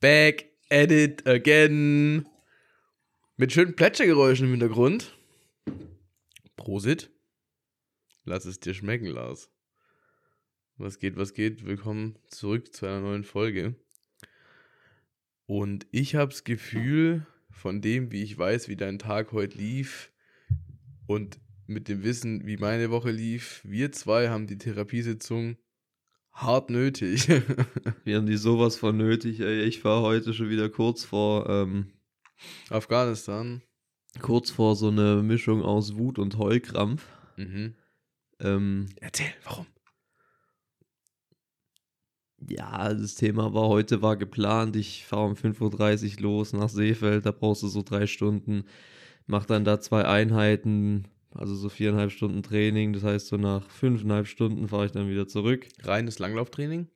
Back at it again. Mit schönen Plätschergeräuschen im Hintergrund. Prosit. Lass es dir schmecken, Lars. Was geht, was geht? Willkommen zurück zu einer neuen Folge. Und ich habe das Gefühl, von dem, wie ich weiß, wie dein Tag heute lief und mit dem Wissen, wie meine Woche lief, wir zwei haben die Therapiesitzung hart nötig. Wir haben die sowas von nötig, ey. Ich war heute schon wieder kurz vor, ähm, Afghanistan. kurz vor so eine Mischung aus Wut und Heulkrampf. Mhm. Ähm, Erzähl, warum? ja, das Thema war heute war geplant. Ich fahre um 5.30 Uhr los nach Seefeld, da brauchst du so drei Stunden. Mach dann da zwei Einheiten, also so viereinhalb Stunden Training. Das heißt, so nach fünfeinhalb Stunden fahre ich dann wieder zurück. Reines Langlauftraining?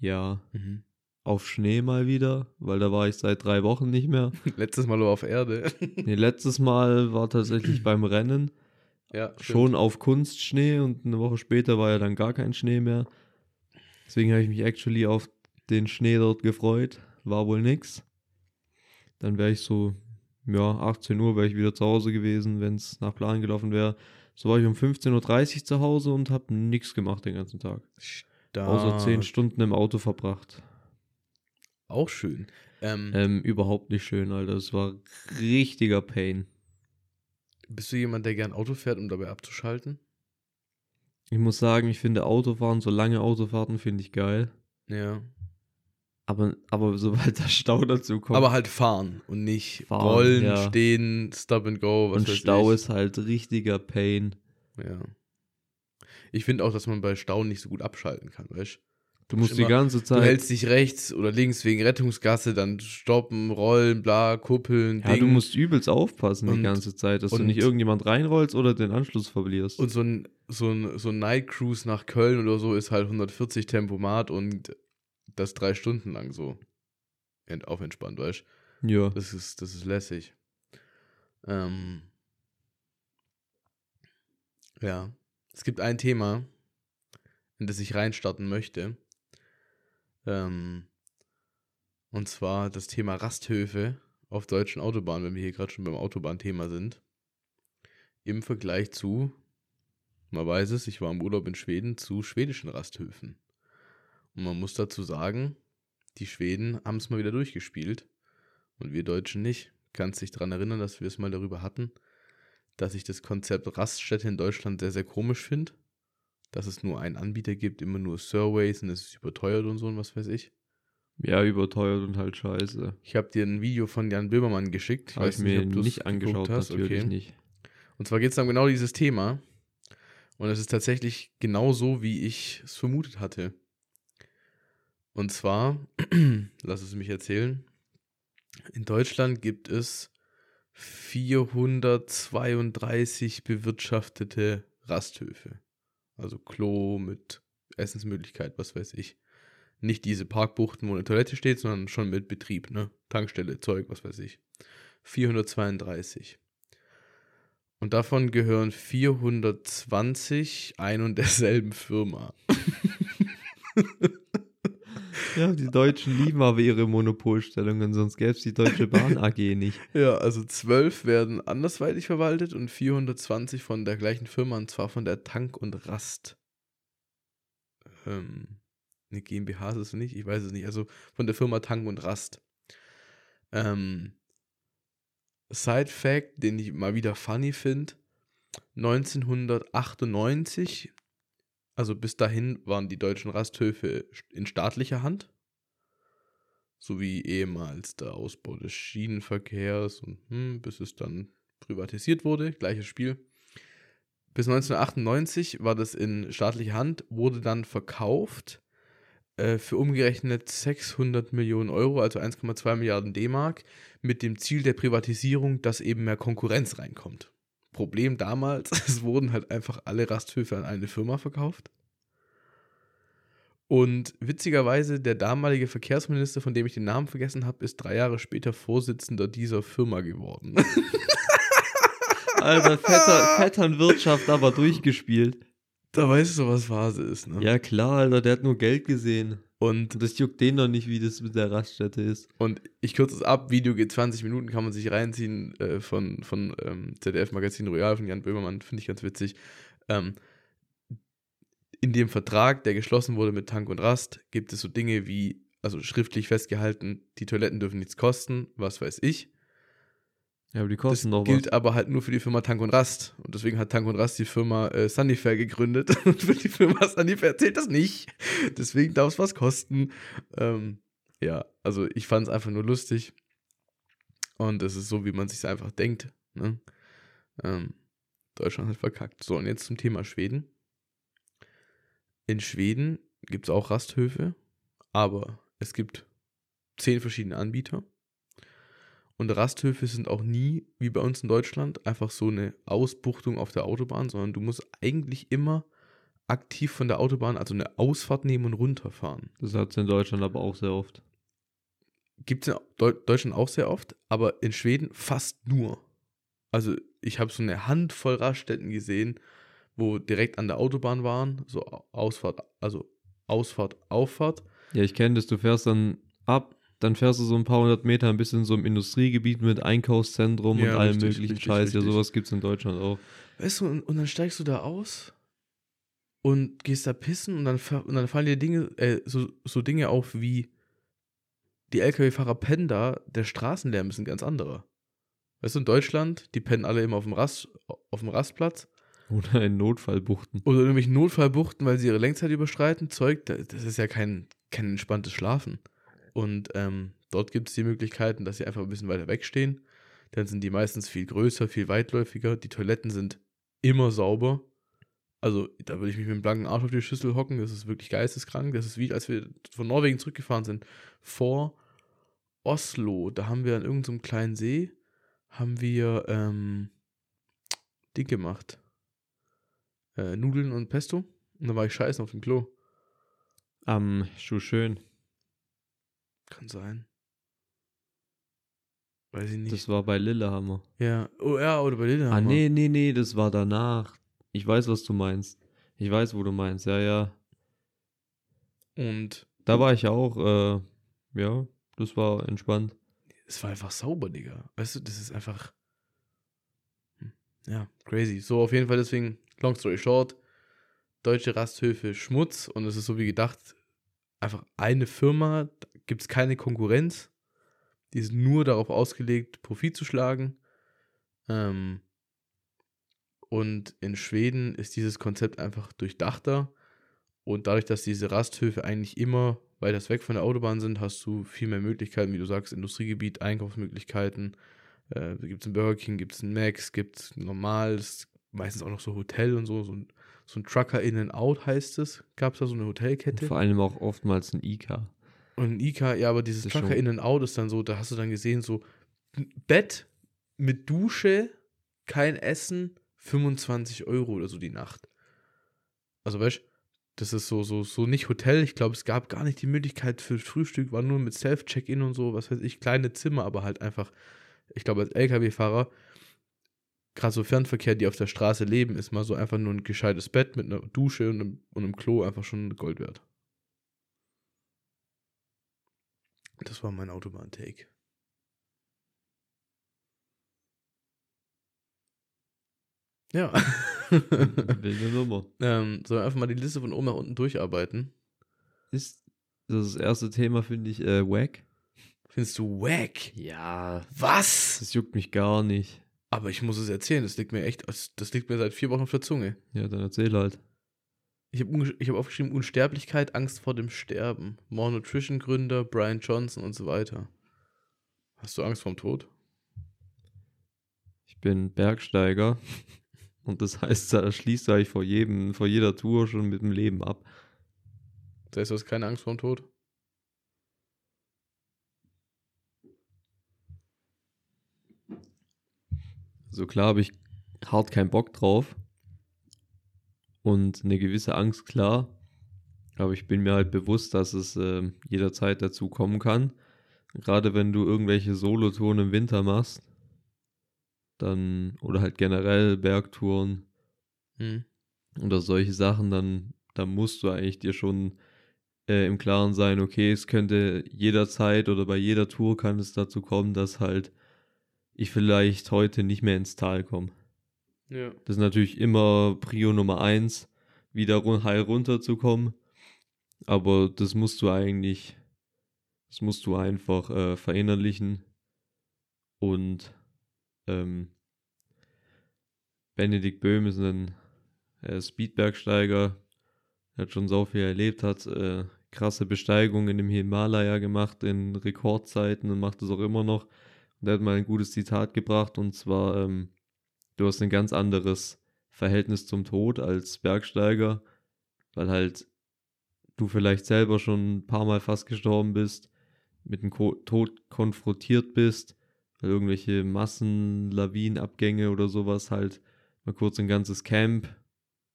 Ja, Mhm. auf Schnee mal wieder, weil da war ich seit drei Wochen nicht mehr. Letztes Mal nur auf Erde. Nee, letztes Mal war tatsächlich beim Rennen ja, stimmt. schon auf Kunstschnee und eine Woche später war ja dann gar kein Schnee mehr. Deswegen habe ich mich actually auf den Schnee dort gefreut. War wohl nix. Dann wäre ich so, ja, 18 Uhr wäre ich wieder zu Hause gewesen, wenn es nach Plan gelaufen wäre. So war ich um 15.30 Uhr zu Hause und habe nichts gemacht den ganzen Tag. Stark. Außer 10 Stunden im Auto verbracht. Auch schön. Ähm, Ähm, überhaupt nicht schön, Alter. Es war richtiger Pain. Bist du jemand, der gern Auto fährt, um dabei abzuschalten? Ich muss sagen, ich finde Autofahren, so lange Autofahrten finde ich geil. Ja. Aber, aber sobald der Stau dazu kommt Aber halt fahren und nicht Fahren, rollen, ja. stehen, stop and go, was und Stau ich. ist halt richtiger Pain. Ja. Ich finde auch, dass man bei Stau nicht so gut abschalten kann, weißt Du musst die immer- ganze du? Zeit. Du hältst dich rechts oder links wegen Rettungsgasse, dann stoppen, rollen, bla, kuppeln, ja, du Ding. musst übelst aufpassen Und- die ganze Zeit, dass du und- nicht irgendjemand reinrollst oder den Anschluss verlierst. Und so ein, so ein, so ein Night Cruise nach Köln oder so ist halt 140 Tempomat und das drei Stunden lang so ent, auf entspannt, weißt ja. Das ist, das ist lässig. Ähm, ja. Es gibt ein Thema, in das ich reinstarten möchte. Ähm, und zwar das Thema Rasthöfe auf deutschen Autobahnen, wenn wir hier gerade schon beim Autobahnthema sind. Im Vergleich zu, man weiß es, ich war im Urlaub in Schweden, zu schwedischen Rasthöfen. Und man muss dazu sagen, die Schweden haben es mal wieder durchgespielt. Und wir Deutschen nicht. Kannst dich daran erinnern, dass wir es mal darüber hatten, dass ich das Konzept Raststätte in Deutschland sehr, sehr komisch finde. Dass es nur einen Anbieter gibt, immer nur Surveys und es ist überteuert und so und was weiß ich. ja, überteuert und halt scheiße. Ich habe dir ein Video von Jan Böhmermann geschickt. Ich ich weiß mir du's nicht angeschaut, hast. natürlich Okay. nicht. Und zwar geht es um genau dieses Thema. Und es ist tatsächlich genau so, wie ich es vermutet hatte. Und zwar, lass es mich erzählen, in Deutschland gibt es 432 bewirtschaftete Rasthöfe. Also Klo mit Essensmöglichkeit, was weiß ich. Nicht diese Parkbuchten, wo eine Toilette steht, sondern schon mit Betrieb, ne? Tankstelle, Zeug, was weiß ich. 432. Und davon gehören 420 ein und derselben Firma. Ja, die Deutschen lieben aber ihre Monopolstellungen, sonst gäbe es die Deutsche Bahn AG nicht. Ja, also 12 werden andersweitig verwaltet und 420 von der gleichen Firma, und zwar von der Tank und Rast. Ähm, eine GmbH ist es nicht, ich weiß es nicht. Also von der Firma Tank und Rast. Ähm, Side Fact, den ich mal wieder funny finde: 1998, also bis dahin waren die deutschen Rasthöfe in staatlicher Hand. So wie ehemals der Ausbau des Schienenverkehrs und hm, bis es dann privatisiert wurde, gleiches Spiel. Bis 1998 war das in staatlicher Hand, wurde dann verkauft äh, für umgerechnet 600 Millionen Euro, also 1,2 Milliarden D-Mark, mit dem Ziel der Privatisierung, dass eben mehr Konkurrenz reinkommt. Problem damals, es wurden halt einfach alle Rasthöfe an eine Firma verkauft. Und witzigerweise, der damalige Verkehrsminister, von dem ich den Namen vergessen habe, ist drei Jahre später Vorsitzender dieser Firma geworden. Alter, Vetter, Vetternwirtschaft aber durchgespielt. da weißt du, was Phase ist, ne? Ja klar, Alter, der hat nur Geld gesehen. Und, das juckt den noch nicht, wie das mit der Raststätte ist. und ich kürze es ab, Video geht 20 Minuten, kann man sich reinziehen äh, von, von ähm, ZDF Magazin Royal von Jan Böhmermann, finde ich ganz witzig. Ähm, in dem Vertrag, der geschlossen wurde mit Tank und Rast, gibt es so Dinge wie, also schriftlich festgehalten, die Toiletten dürfen nichts kosten, was weiß ich. Ja, aber die Das kosten noch gilt was. aber halt nur für die Firma Tank und Rast. Und deswegen hat Tank und Rast die Firma äh, Sunnyfair gegründet. Und für die Firma Sunnyfair zählt das nicht. Deswegen darf es was kosten. Ähm, ja, also ich fand es einfach nur lustig. Und es ist so, wie man sich einfach denkt. Ne? Ähm, Deutschland hat verkackt. So, und jetzt zum Thema Schweden. In Schweden gibt es auch Rasthöfe, aber es gibt zehn verschiedene Anbieter. Und Rasthöfe sind auch nie, wie bei uns in Deutschland, einfach so eine Ausbuchtung auf der Autobahn, sondern du musst eigentlich immer aktiv von der Autobahn, also eine Ausfahrt nehmen und runterfahren. Das hat es in Deutschland aber auch sehr oft. Gibt es in Deu Deutschland auch sehr oft, aber in Schweden fast nur. Also ich habe so eine Handvoll Raststätten gesehen, wo direkt an der Autobahn waren, so Ausfahrt, also Ausfahrt, Auffahrt. Ja, ich kenne das. Du fährst dann ab, dann fährst du so ein paar hundert Meter ein bisschen so im Industriegebiet mit Einkaufszentrum Ja, und allem richtig, möglichen richtig, Scheiß. Ja, richtig. sowas gibt es in Deutschland auch. Weißt du, und, und dann steigst du da aus und gehst da pissen und dann, und dann fallen dir Dinge, äh, so, so Dinge auf wie die LKW-Fahrer pennen da, der Straßenlärm ist ein ganz anderer. Weißt du, in Deutschland, die pennen alle immer auf dem, Rast, auf dem Rastplatz Oder in Notfallbuchten. oder in irgendwelchen Notfallbuchten, weil sie ihre Lenkzeit überschreiten, Zeug, da- das ist ja kein, kein entspanntes Schlafen. Und ähm, dort gibt es die Möglichkeiten, dass sie einfach ein bisschen weiter wegstehen. Dann sind die meistens viel größer, viel weitläufiger. Die Toiletten sind immer sauber. Also, da würde ich mich mit dem blanken Arsch auf die Schüssel hocken. Das ist wirklich geisteskrank. Das ist wie, als wir von Norwegen zurückgefahren sind. Vor Oslo, da haben wir an irgendeinem kleinen See, haben wir ähm, Ding gemacht. Äh, Nudeln und Pesto. Und da war ich scheißen auf dem Klo. Am Schuhschön. Kann sein. Weiß ich nicht. Das war bei Lillehammer. ja, oh, ja, oder bei Lillehammer. Ah, nee, nee, nee, das war danach. Ich weiß, was du meinst. Ich weiß, wo du meinst. Ja, ja. Und Da war ich auch. Äh, ja, das war entspannt. es war einfach sauber, Digga. Weißt du, das ist einfach. Hm, Ja, crazy. So, auf jeden Fall deswegen, long story short, deutsche Rasthöfe Schmutz und es ist so wie gedacht, einfach eine Firma, gibt es keine Konkurrenz. Die ist nur darauf ausgelegt, Profit zu schlagen. Ähm, und in Schweden ist dieses Konzept einfach durchdachter. Und dadurch, dass diese Rasthöfe eigentlich immer weiter weg von der Autobahn sind, hast du viel mehr Möglichkeiten, wie du sagst, Industriegebiet, Einkaufsmöglichkeiten. Äh, gibt es einen Burger King, gibt es einen Max, gibt es normales, meistens auch noch so Hotel und so. So ein, so ein Trucker in and out heißt es. Gab es da so eine Und Hotelkette? vor allem auch oftmals ein IK. Und ein IK, ja, aber dieses Trucker in and out ist dann so, da hast du dann gesehen, so Bett mit Dusche, kein Essen, 25 Euro oder so die Nacht. Also weißt du, das ist so, so, so nicht Hotel. Ich glaube, es gab gar nicht die Möglichkeit für Frühstück, war nur mit Self-Check-In und so, was weiß ich, kleine Zimmer, aber halt einfach, ich glaube, als LKW-Fahrer, gerade so Fernverkehr, die auf der Straße leben, ist mal so einfach nur ein gescheites Bett mit einer Dusche und einem, und einem Klo einfach schon Gold wert. Das war mein Autobahn-Take. Ja. Wilde Nummer. ähm, sollen wir einfach mal die Liste von oben nach unten durcharbeiten? Ist das, erste Thema, finde ich, äh, wack. Findest du wack? Ja. Was? Das juckt mich gar nicht. Aber ich muss es erzählen, das liegt mir echt, das liegt mir seit vier Wochen auf der Zunge. Ja, dann erzähl halt. Ich habe hab aufgeschrieben, Unsterblichkeit, Angst vor dem Sterben. More Nutrition Gründer, Brian Johnson und so weiter. Hast du Angst vorm Tod? Ich bin Bergsteiger. Und das heißt, da schließt eigentlich vor jedem, vor jeder Tour schon mit dem Leben ab. Das heißt, du hast keine Angst vorm Tod? So klar habe ich hart keinen Bock drauf. Und eine gewisse Angst, klar. Aber ich bin mir halt bewusst, dass es äh, jederzeit dazu kommen kann. Gerade wenn du irgendwelche Solotouren im Winter machst, dann, oder halt generell Bergtouren Hm. oder solche Sachen, dann, dann musst du eigentlich dir schon äh, im Klaren sein, okay, es könnte jederzeit oder bei jeder Tour kann es dazu kommen, dass halt ich vielleicht heute nicht mehr ins Tal komme. Ja. Das ist natürlich immer Prio Nummer eins, wieder heil runterzukommen. Aber das musst du eigentlich, das musst du einfach äh, verinnerlichen. Und ähm, Benedikt Böhm ist ein äh, Speedbergsteiger, der hat schon so viel erlebt, hat äh, krasse Besteigungen im Himalaya gemacht in Rekordzeiten und macht das auch immer noch. Und er hat mal ein gutes Zitat gebracht und zwar, ähm, du hast ein ganz anderes Verhältnis zum Tod als Bergsteiger, weil halt du vielleicht selber schon ein paar Mal fast gestorben bist, mit dem Ko Tod konfrontiert bist, weil irgendwelche Massenlawinenabgänge oder sowas halt mal kurz ein ganzes Camp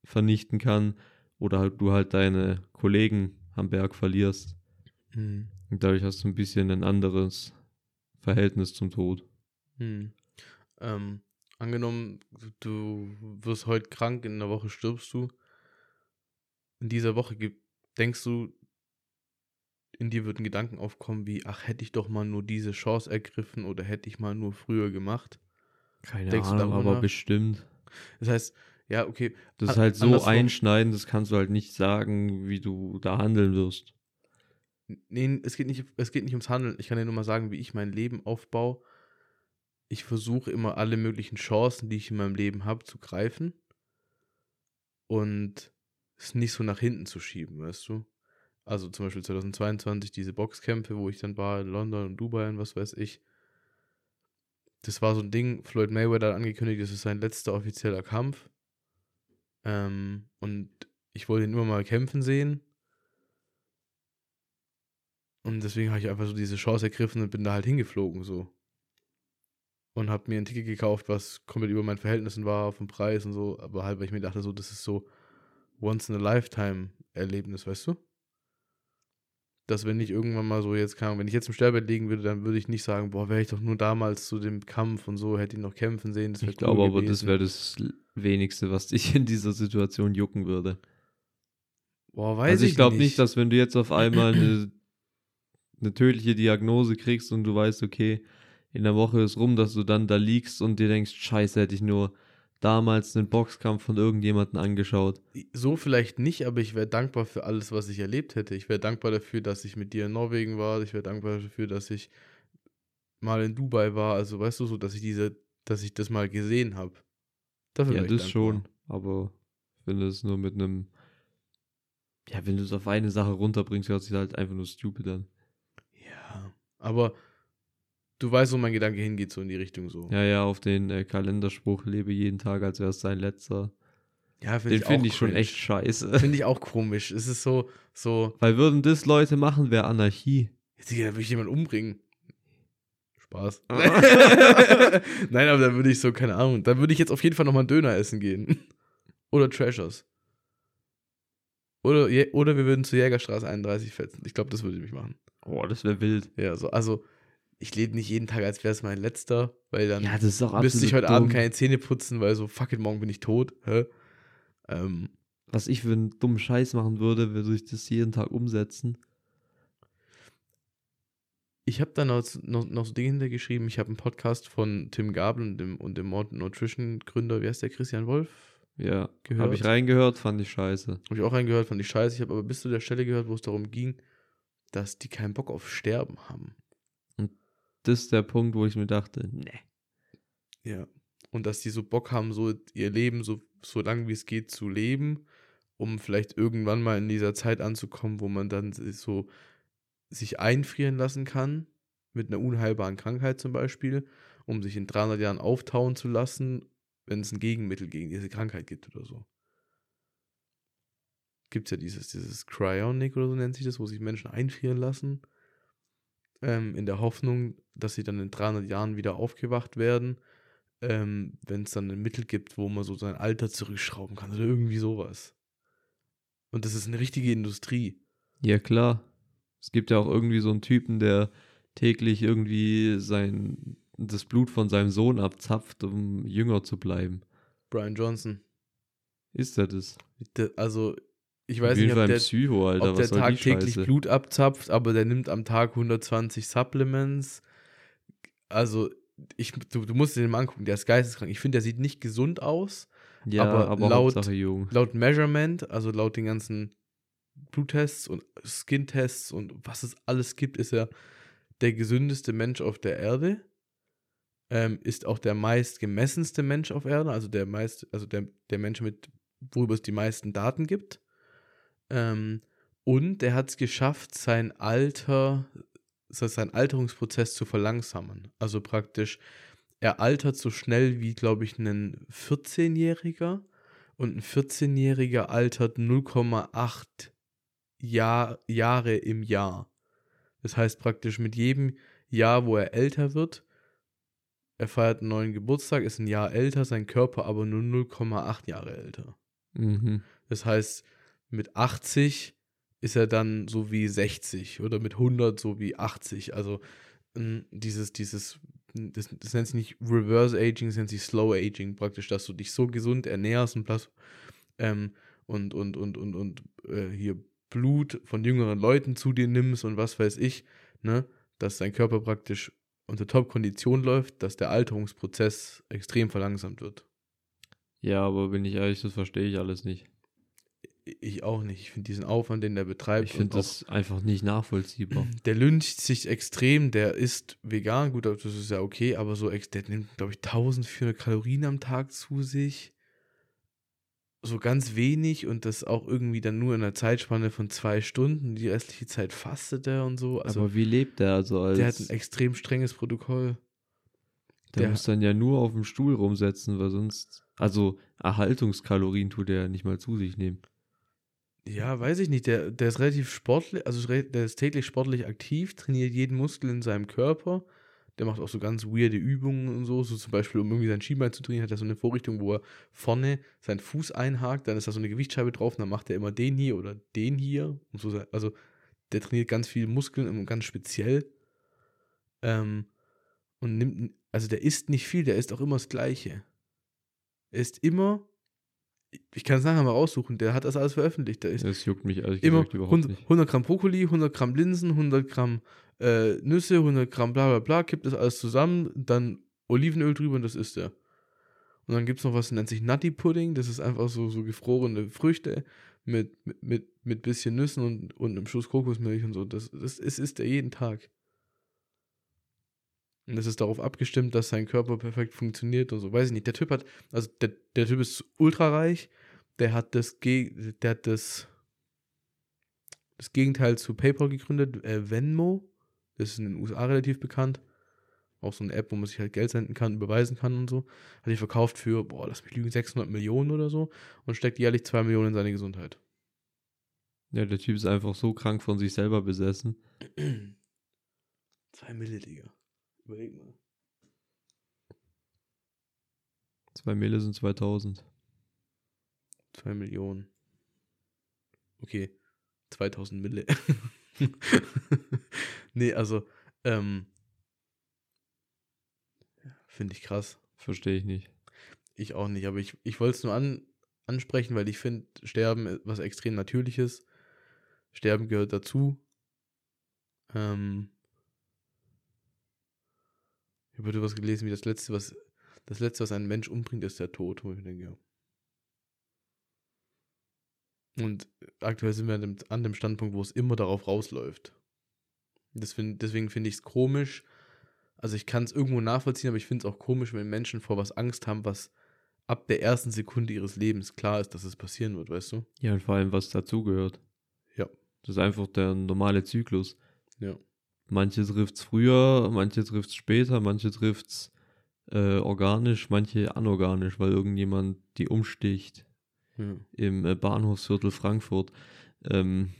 vernichten kann oder halt du halt deine Kollegen am Berg verlierst. Mhm. Und dadurch hast du ein bisschen ein anderes Verhältnis zum Tod. Hm. Ähm, angenommen, du wirst heute krank, in einer Woche stirbst du. In dieser Woche denkst du, in dir würden Gedanken aufkommen wie, ach, hätte ich doch mal nur diese Chance ergriffen oder hätte ich mal nur früher gemacht. Keine Denkst du Ahnung, aber nach? bestimmt. Das heißt, ja, okay, Das ist halt so andersrum- einschneidend, das kannst du halt nicht sagen, wie du da handeln wirst. nee, es geht nicht, es geht nicht ums Handeln. Ich kann dir nur mal sagen, wie ich mein Leben aufbaue. Ich versuche immer alle möglichen Chancen, die ich in meinem Leben habe, zu greifen und es nicht so nach hinten zu schieben, weißt du? Also zum Beispiel 2022 diese Boxkämpfe, wo ich dann war in London und Dubai und was weiß ich. Das war so ein Ding, Floyd Mayweather hat angekündigt, das ist sein letzter offizieller Kampf. Ähm, und ich wollte ihn immer mal kämpfen sehen. Und deswegen habe ich einfach so diese Chance ergriffen und bin da halt hingeflogen so. Und habe mir ein Ticket gekauft, was komplett über meinen Verhältnissen war, den Preis und so. Aber halt, weil ich mir dachte, so, das ist so once in a lifetime Erlebnis, weißt du? Dass wenn ich irgendwann mal so jetzt kam, wenn ich jetzt im Sterbebett liegen würde, dann würde ich nicht sagen, boah, wäre ich doch nur damals zu dem Kampf und so, hätte ich noch kämpfen sehen. Das Ich glaube cool aber, das wäre das wenigste, was dich in dieser Situation jucken würde. Boah, weiß also ich ich glaube nicht, dass wenn du jetzt auf einmal eine, eine tödliche Diagnose kriegst und du weißt, okay, in der Woche ist rum, dass du dann da liegst und dir denkst, scheiße, hätte ich nur damals einen Boxkampf von irgendjemandem angeschaut. So vielleicht nicht, aber ich wäre dankbar für alles, was ich erlebt hätte. Ich wäre dankbar dafür, dass ich mit dir in Norwegen war. Ich wäre dankbar dafür, dass ich mal in Dubai war. Also weißt du so, dass ich diese, dass ich das mal gesehen habe. Dafür Ja, das dankbar. schon, aber wenn du es nur mit einem ja, wenn du es auf eine Sache runterbringst, hört sich halt einfach nur stupid an. Ja, aber du weißt, wo mein Gedanke hingeht, so in die Richtung so. Ja, ja, auf den äh, Kalenderspruch lebe jeden Tag, als wäre es sein letzter. Ja, Den finde ich schon echt scheiße. Finde ich auch komisch. Es ist so, so, Weil würden das Leute machen, wäre Anarchie. jetzt da würde ich jemanden umbringen. Spaß. Nein, aber dann würde ich so, keine Ahnung, dann würde ich jetzt auf jeden Fall nochmal einen Döner essen gehen. Oder Treasures. Oder, oder wir würden zur Jägerstraße 31 fetzen. Ich glaube, das würde mich machen. Oh, das wäre wild. Ja, so, also, ich lebe nicht jeden Tag, als wäre es mein letzter, weil dann Ja, ist müsste ich heute Abend dumm. keine Zähne putzen, weil so, fuck it, morgen bin ich tot. Ähm, Was ich für einen dummen Scheiß machen würde, würde ich das jeden Tag umsetzen. Ich habe da noch, noch, noch so Dinge hintergeschrieben. Ich habe einen Podcast von Tim Gabel und dem, und dem Modern Nutrition Gründer, wie heißt der, Christian Wolf? Ja, habe ich reingehört, fand ich scheiße. Habe ich auch reingehört, fand ich scheiße. Ich habe aber bis zu der Stelle gehört, wo es darum ging, dass die keinen Bock auf Sterben haben. Das ist der Punkt, wo ich mir dachte, ne. Ja. Und dass die so Bock haben, so ihr Leben so, so lang wie es geht zu leben, um vielleicht irgendwann mal in dieser Zeit anzukommen, wo man dann so sich einfrieren lassen kann, mit einer unheilbaren Krankheit zum Beispiel, um sich in 300 Jahren auftauen zu lassen, wenn es ein Gegenmittel gegen diese Krankheit gibt oder so. Gibt es ja dieses, dieses Cryonic oder so nennt sich das, wo sich Menschen einfrieren lassen, ähm, in der Hoffnung, dass sie dann in 300 Jahren wieder aufgewacht werden ähm, wenn es dann ein Mittel gibt, wo man so sein Alter zurückschrauben kann oder irgendwie sowas. Und das ist eine richtige Industrie. Ja, klar. Es gibt ja auch irgendwie so einen Typen, der täglich irgendwie sein, das Blut von seinem Sohn abzapft, um jünger zu bleiben. Brian Johnson. Ist er das? Also, ich weiß nicht, ob der, Psycho, Alter. ob der tagtäglich? Blut abzapft, aber der nimmt am Tag 120 Supplements. Also, ich, du, du musst dir den mal angucken, der ist geisteskrank. Ich finde, der sieht nicht gesund aus. Ja, aber aber, laut-. Laut Measurement, also laut den ganzen Bluttests und Skin-Tests und was es alles gibt, ist er der gesündeste Mensch auf der Erde. Ähm, ist auch der meist gemessenste Mensch auf Erde, also der meist, also der, der Mensch mit, worüber es die meisten Daten gibt. Ähm, und der hat es geschafft, sein Alter, heißt, seinen Alterungsprozess zu verlangsamen. Also praktisch, er altert so schnell wie, glaube ich, ein 14-Jähriger und ein 14-Jähriger altert 0,8 Jahr, Jahre im Jahr. Das heißt praktisch mit jedem Jahr, wo er älter wird, er feiert einen neuen Geburtstag, ist ein Jahr älter, sein Körper aber nur 0,8 Jahre älter. Mhm. Das heißt, mit 80 ist er dann so wie 60 oder mit 100 so wie 80. Also dieses, dieses, das, das nennt sich nicht Reverse Aging, das nennt sich Slow Aging praktisch, dass du dich so gesund ernährst und ähm, und, und, und, und, und äh, hier Blut von jüngeren Leuten zu dir nimmst und was weiß ich, ne, dass dein Körper praktisch unter Top-Kondition läuft, dass der Alterungsprozess extrem verlangsamt wird. Ja, aber bin ich ehrlich, das verstehe ich alles nicht. Ich auch nicht. Ich finde diesen Aufwand, den der betreibt. Ich finde das einfach nicht nachvollziehbar. Der lyncht sich extrem, der ist vegan, gut, das ist ja okay, aber so, der nimmt, glaube ich, 1400 Kalorien am Tag zu sich. So ganz wenig und das auch irgendwie dann nur in einer Zeitspanne von zwei Stunden. Die restliche Zeit fastet er und so. Also, aber wie lebt der also als. der hat ein extrem strenges Protokoll. der, der- muss dann ja nur auf dem Stuhl rumsetzen, weil sonst. Also Erhaltungskalorien tut er ja nicht mal zu sich nehmen. Ja, weiß ich nicht. Der, der ist relativ sportlich, also der ist täglich sportlich aktiv, trainiert jeden Muskel in seinem Körper. Der macht auch so ganz weirde Übungen und so. So zum Beispiel, um irgendwie sein Schienbein zu trainieren, hat er so eine Vorrichtung, wo er vorne seinen Fuß einhakt, dann ist da so eine Gewichtsscheibe drauf und dann macht er immer den hier oder den hier. Und so, also der trainiert ganz viele Muskeln und ganz speziell. Ähm, und nimmt, also der isst nicht viel, der isst auch immer das Gleiche. Er isst immer, ich kann es nachher mal raussuchen, der hat das alles veröffentlicht. Der isst Das juckt mich ehrlich immer gesagt überhaupt 100, nicht. 100 Gramm Brokkoli, 100 Gramm Linsen, 100 Gramm äh, Nüsse, 100 Gramm bla bla bla, kippt das alles zusammen, dann Olivenöl drüber und das ist er. Und dann gibt es noch was, das nennt sich Nutty Pudding, das ist einfach so, so gefrorene Früchte mit, mit, mit, bisschen Nüssen und, und einem Schuss Kokosmilch und so. Das, das ist, isst er jeden Tag. Und das ist darauf abgestimmt, dass sein Körper perfekt funktioniert und so. Weiß ich nicht. Der Typ hat, also der, der Typ ist ultra reich. Der hat das, Ge der hat das, das Gegenteil zu PayPal gegründet, äh, Venmo. Das ist in den USA relativ bekannt. Auch so eine App, wo man sich halt Geld senden kann, überweisen kann und so. Hat die verkauft für, boah, lass mich lügen, 600 Millionen oder so und steckt jährlich 2 Millionen in seine Gesundheit. Ja, der Typ ist einfach so krank von sich selber besessen. 2 Mille, Digga. Überleg mal. Zwei Mille sind 2000. 2 Millionen. Okay, 2000 Mille. nee, also, ähm, finde ich krass. Verstehe ich nicht. Ich auch nicht, aber ich, ich wollte es nur an, ansprechen, weil ich finde, Sterben ist was extrem Natürliches. Sterben gehört dazu. Ähm, ich habe heute was gelesen, wie das letzte, was das letzte, was einen Mensch umbringt, ist der Tod. Wo ich mir denke, ja. Und aktuell sind wir an dem, an dem Standpunkt, wo es immer darauf rausläuft. Find, deswegen finde ich es komisch. Also ich kann es irgendwo nachvollziehen, aber ich finde es auch komisch, wenn Menschen vor was Angst haben, was ab der ersten Sekunde ihres Lebens klar ist, dass es passieren wird, weißt du? Ja, und vor allem, was dazugehört. Ja. Das ist einfach der normale Zyklus. Ja. Manche trifft es früher, manche trifft es später, manche trifft es äh, organisch, manche anorganisch, weil irgendjemand die umsticht ja. im äh, Bahnhofsviertel Frankfurt. Ähm,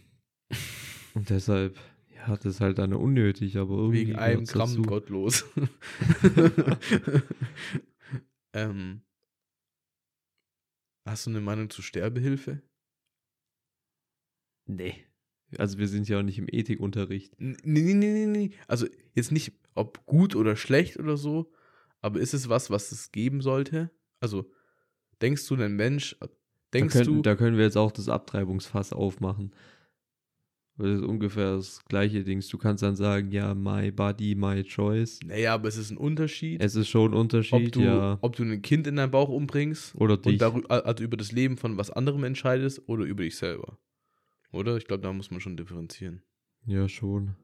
und deshalb, ja, das ist halt dann unnötig, aber irgendwie. Wegen einem Gramm dazu. gottlos. ähm, hast du eine Meinung zu Sterbehilfe? Nee. Also wir sind ja auch nicht im Ethikunterricht. Nee, nee, nee, nee, nee. Also jetzt nicht, ob gut oder schlecht oder so, aber ist es was, was es geben sollte? Also denkst du, ein Mensch, Denkst da, können, du, da können wir jetzt auch das Abtreibungsfass aufmachen. Weil das ist ungefähr das gleiche Ding. Du kannst dann sagen, ja, my body, my choice. naja, aber es ist ein Unterschied, Es ist schon ein ob Unterschied, du, ja. ob du ein Kind in deinem Bauch umbringst Oder und dich. darüber, also über das Leben von was anderem entscheidest oder über dich selber. Oder? Ich glaube, da muss man schon differenzieren. Ja, schon.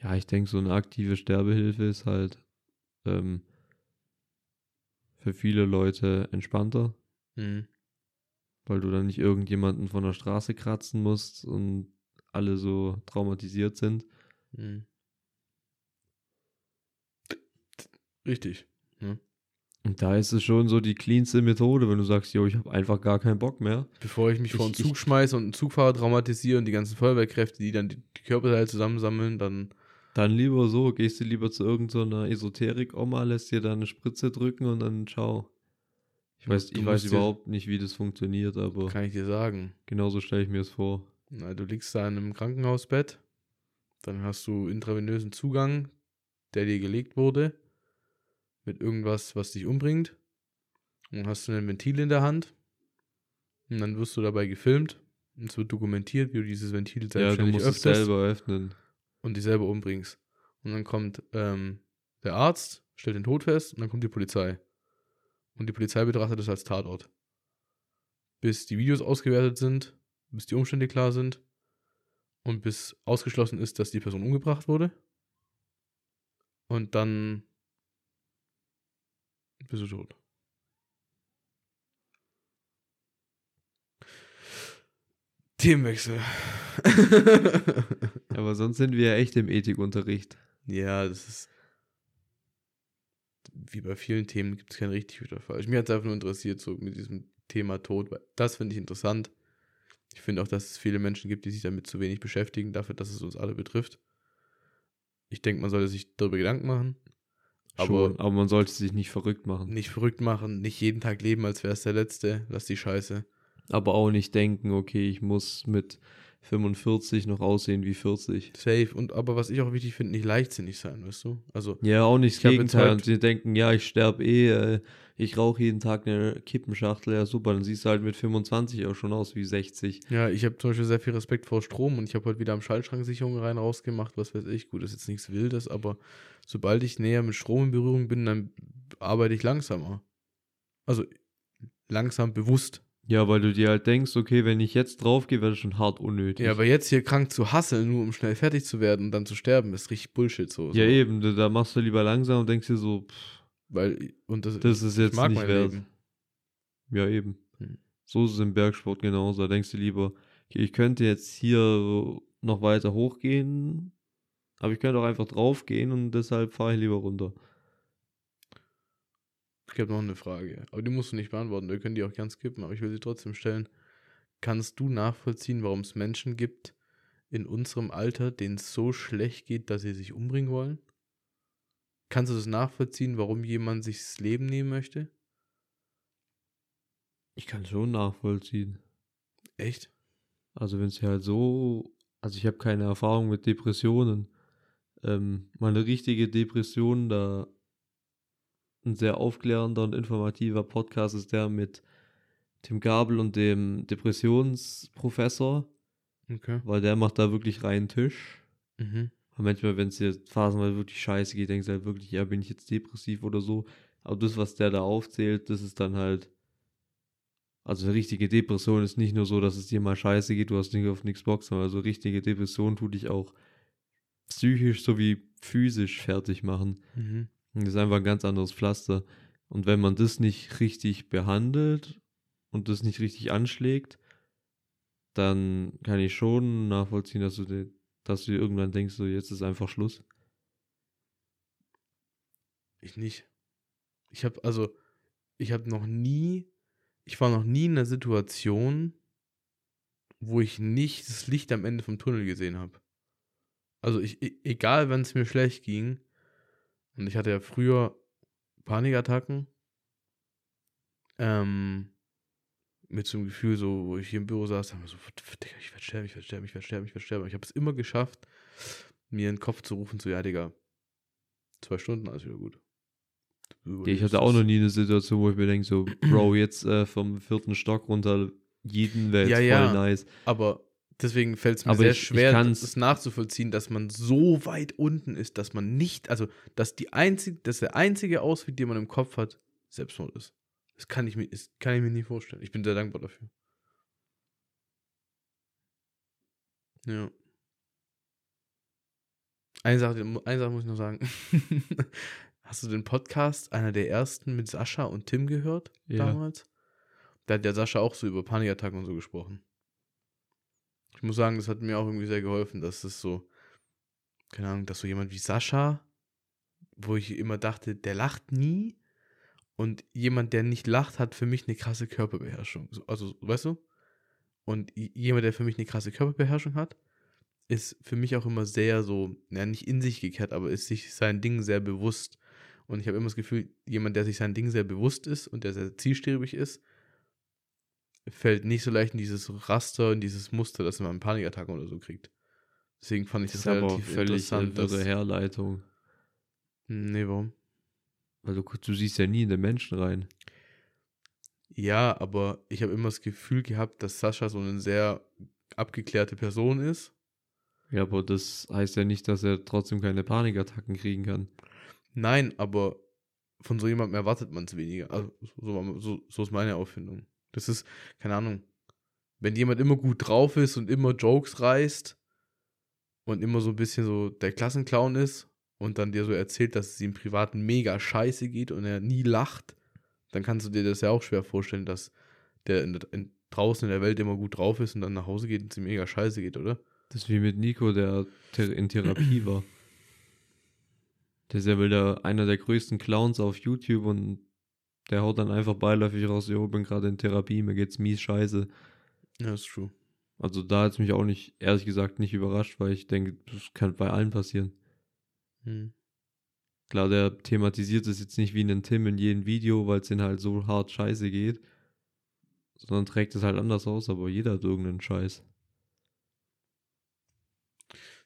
Ja, ich denke, so eine aktive Sterbehilfe ist halt ähm, für viele Leute entspannter, Mhm. weil du dann nicht irgendjemanden von der Straße kratzen musst und alle so traumatisiert sind. Mhm. Richtig. Und da ist es schon so die cleanste Methode, wenn du sagst, jo, ich habe einfach gar keinen Bock mehr. Bevor ich mich vor einen Ich- Zug ich- schmeiße und einen Zugfahrer traumatisiere und die ganzen Feuerwehrkräfte, die dann die, die Körperteile zusammensammeln, dann Dann lieber so, gehst du lieber zu irgendeiner Esoterik-Oma, lässt dir da eine Spritze drücken und dann ciao. Ich weiß, ich weiß überhaupt nicht, wie das funktioniert, aber kann ich dir sagen. genauso stelle ich mir es vor. Na, du liegst da in einem Krankenhausbett, dann hast du intravenösen Zugang, der dir gelegt wurde, mit irgendwas, was dich umbringt. Und dann hast du ein Ventil in der Hand. Und dann wirst du dabei gefilmt. Und es wird dokumentiert, wie du dieses Ventil Ja, du selbstständig musst es öffnest selber öffnen. und dich selber umbringst. Und dann kommt ähm, der Arzt, stellt den Tod fest und dann kommt die Polizei. Und die Polizei betrachtet es als Tatort. Bis die Videos ausgewertet sind, bis die Umstände klar sind und bis ausgeschlossen ist, dass die Person umgebracht wurde. Und dann bist du tot. Themenwechsel. Aber sonst sind wir ja echt im Ethikunterricht. Ja, das ist. Wie bei vielen Themen gibt es kein richtig oder falsch. Mir hat es einfach nur interessiert, so mit diesem Thema Tod. weil Das finde ich interessant. Ich finde auch, dass es viele Menschen gibt, die sich damit zu wenig beschäftigen, dafür, dass es uns alle betrifft. Ich denke, man sollte sich darüber Gedanken machen. Aber Schon, aber man sollte sich nicht verrückt machen. nicht verrückt machen, nicht jeden Tag leben, als wäre es der letzte. Lass die Scheiße. Aber auch nicht denken, okay, ich muss mit 45 noch aussehen wie 40. Safe. Und aber was ich auch wichtig finde, nicht leichtsinnig sein, weißt du? Also, Ja, auch nicht Ich das Gegenteil. halt- Und sie denken, ja, ich sterbe eh, äh, ich rauche jeden Tag eine Kippenschachtel, ja super, dann siehst du halt mit 25 auch schon aus wie 60. Ja, ich habe zum Beispiel sehr viel Respekt vor Strom und ich habe heute wieder am Schaltschrank Sicherungen rein rausgemacht, was weiß ich. Gut, das ist jetzt nichts Wildes, aber sobald ich näher mit Strom in Berührung bin, dann arbeite ich langsamer. Also langsam bewusst. Ja, weil du dir halt denkst, okay, wenn ich jetzt draufgehe, wäre das schon hart unnötig. Ja, aber jetzt hier krank zu hasseln, nur um schnell fertig zu werden und dann zu sterben, ist richtig Bullshit so. ja so. eben, da, da machst du lieber langsam und denkst dir so, pff, Weil, und das, das ist jetzt mag nicht wert. Leben. Ja, eben. Hm. So ist es im Bergsport genauso. Da denkst du lieber, okay, ich könnte jetzt hier noch weiter hochgehen, aber ich könnte auch einfach draufgehen und deshalb fahre ich lieber runter. Ich habe noch eine Frage, aber die musst du nicht beantworten. Wir können die auch gern skippen, aber ich will sie trotzdem stellen. Kannst du nachvollziehen, warum es Menschen gibt in unserem Alter, denen es so schlecht geht, dass sie sich umbringen wollen? Kannst du das nachvollziehen, warum jemand sich das Leben nehmen möchte? Ich kann schon nachvollziehen. Echt? Also wenn es halt so, also ich habe keine Erfahrung mit Depressionen. Ähm, meine richtige Depression, da ein sehr aufklärender und informativer Podcast ist der mit Tim Gabel und dem Depressionsprofessor, Okay. weil der macht da wirklich reinen Tisch. Mhm. Und manchmal, wenn es dir phasenweise wirklich scheiße geht, denkst du halt wirklich, ja, bin ich jetzt depressiv oder so. Aber das, was der da aufzählt, das ist dann halt. Also eine richtige Depression ist nicht nur so, dass es dir mal scheiße geht, du hast nicht auf nichts Bock, sondern also richtige Depression tut dich auch psychisch sowie physisch fertig machen. Mhm. Das ist einfach ein ganz anderes Pflaster. Und wenn man das nicht richtig behandelt und das nicht richtig anschlägt, dann kann ich schon nachvollziehen, dass du, dir- dass du dir irgendwann denkst, so jetzt ist einfach Schluss. Ich nicht. Ich habe also, ich habe noch nie, ich war noch nie in einer Situation, wo ich nicht das Licht am Ende vom Tunnel gesehen habe. Also ich, e- egal wann es mir schlecht ging, und ich hatte ja früher Panikattacken, ähm, mit so einem Gefühl, so, wo ich hier im Büro saß, haben wir so, Digga, ich werde sterben, ich werde sterben, ich werde sterben, ich werde sterben. Ich habe es immer geschafft, mir in den Kopf zu rufen, so, ja, Digga, zwei Stunden, alles wieder gut. Ja, ich hatte auch noch nie eine Situation, wo ich mir denke, so, Bro, jetzt äh, vom vierten Stock runter jeden wäre jetzt Ja, voll ja. nice. Aber deswegen fällt es mir Aber sehr ich- ich schwer, kann's- das nachzuvollziehen, dass man so weit unten ist, dass man nicht, also dass die einzige, dass der einzige Ausweg, den man im Kopf hat, Selbstmord ist. Das kann ich mir, das kann ich mir nie vorstellen. Ich bin sehr dankbar dafür. Ja. Eine Sache, eine Sache muss ich noch sagen. Hast du den Podcast, einer der ersten mit Sascha und Tim gehört Ja. damals? Da hat der Sascha auch so über Panikattacken und so gesprochen. Ich muss sagen, das hat mir auch irgendwie sehr geholfen, dass es so, keine Ahnung, dass so jemand wie Sascha, wo ich immer dachte, der lacht nie und jemand, der nicht lacht, hat für mich eine krasse Körperbeherrschung. So, Also, weißt du? Und jemand, der für mich eine krasse Körperbeherrschung hat, ist für mich auch immer sehr so, ja, nicht in sich gekehrt, aber ist sich sein Ding sehr bewusst. Und ich habe immer das Gefühl, jemand, der sich sein Ding sehr bewusst ist und der sehr zielstrebig ist, fällt nicht so leicht in dieses Raster, in dieses Muster, dass man Panikattacken oder so kriegt. Deswegen fand ich Das das, ist aber relativ völlig interessant. Dass, Herleitung. nee, warum? Weil du, du siehst ja nie in den Menschen rein. Ja, aber ich habe immer das Gefühl gehabt, dass Sascha so eine sehr abgeklärte Person ist. Ja, aber das heißt ja nicht, dass er trotzdem keine Panikattacken kriegen kann. Nein, aber von so jemandem erwartet man es weniger. Also, so, so, so ist meine Auffindung. Das ist, keine Ahnung, wenn jemand immer gut drauf ist und immer Jokes reißt und immer so ein bisschen so der Klassenclown ist und dann dir so erzählt, dass es ihm privaten mega scheiße geht und er nie lacht, dann kannst du dir das ja auch schwer vorstellen, dass der in, in, draußen in der Welt immer gut drauf ist und dann nach Hause geht und es ihm mega scheiße geht, oder? Das ist wie mit Nico, der in Therapie war. Der ist ja wieder einer der größten Clowns auf YouTube und der haut dann einfach beiläufig raus, jo, bin gerade in Therapie, mir geht's mies scheiße. Ja, ist true. Also da hat es mich auch nicht, ehrlich gesagt, nicht überrascht, weil ich denke, das kann bei allen passieren. Hm. Klar, der thematisiert es jetzt nicht wie einen Tim in jedem Video, weil es den halt so hart scheiße geht, sondern trägt es halt anders aus, aber jeder hat irgendeinen Scheiß.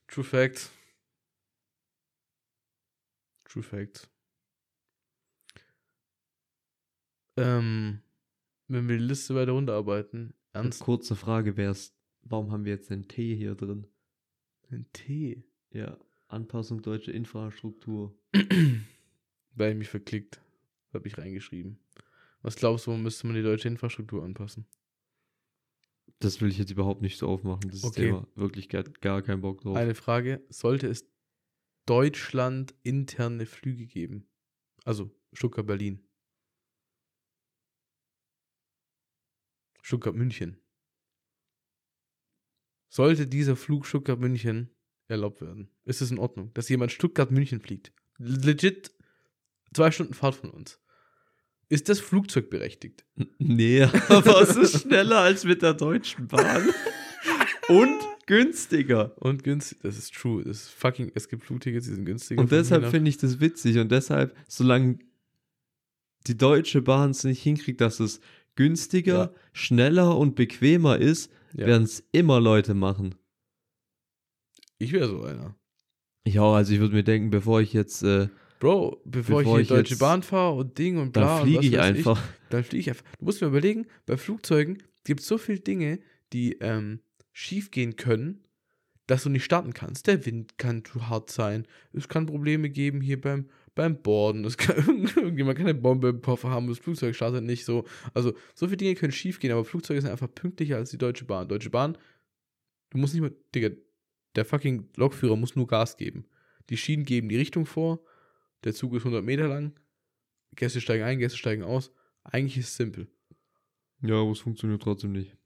True Fact. True Fact. Ähm, wenn wir die Liste weiter runterarbeiten, ernst Kurze Frage wär's, warum haben wir jetzt den T hier drin? ein T. Ja, Anpassung deutsche Infrastruktur. Weil ich mich verklickt. Habe ich reingeschrieben. Was glaubst du, warum müsste man die deutsche Infrastruktur anpassen? Das will ich jetzt überhaupt nicht so aufmachen. Das Okay. Thema wirklich gar, gar keinen Bock drauf. Eine Frage: Sollte es Deutschland interne Flüge geben? Also Stuttgart-Berlin. Stuttgart-München. Sollte dieser Flug Stuttgart-München erlaubt werden? Ist es in Ordnung, dass jemand Stuttgart-München fliegt? Legit zwei Stunden Fahrt von uns. Ist das Flugzeug berechtigt? Nee, aber es ist schneller als mit der Deutschen Bahn. Und günstiger. Und günstig, das ist true. Das ist fucking, es gibt Flugtickets, die sind günstiger. Und deshalb finde ich das witzig. Und deshalb, solange die Deutsche Bahn es nicht hinkriegt, dass es günstiger, Ja. schneller und bequemer ist, Ja. werden es immer Leute machen. Ich wäre so einer. Ja, also ich würde mir denken, bevor ich jetzt, äh, Bro, bevor, Bevor ich ich hier Deutsche Bahn fahre und Ding und bla dann fliege ich einfach. dann fliege ich einfach. Du musst mir überlegen, bei Flugzeugen gibt es so viele Dinge, die ähm, schief gehen können, dass du nicht starten kannst. Der Wind kann zu hart sein. Es kann Probleme geben hier beim, beim Borden. Es kann, irgendjemand kann eine Bombe im Koffer haben, das Flugzeug startet nicht so. Also, so viele Dinge können schief gehen, aber Flugzeuge sind einfach pünktlicher als die Deutsche Bahn. Deutsche Bahn, du musst nicht mal, Digga, der fucking Lokführer muss nur Gas geben. Die Schienen geben die Richtung vor, der Zug ist 100 Meter lang, Gäste steigen ein, Gäste steigen aus. Eigentlich ist es simpel. Ja, aber es funktioniert trotzdem nicht.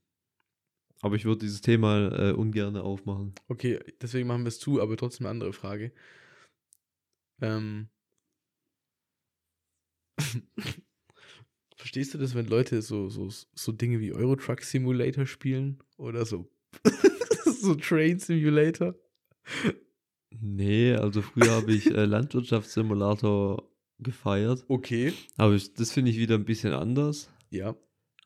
Aber ich würde dieses Thema äh, ungern aufmachen. Okay, deswegen machen wir es zu, aber trotzdem eine andere Frage. Ähm. Verstehst du das, wenn Leute so, so, so Dinge wie Euro Truck Simulator spielen? Oder so, so Train Simulator? Nee, also früher habe ich äh, Landwirtschaftssimulator gefeiert. Okay. Aber ich, das finde ich wieder ein bisschen anders. Ja.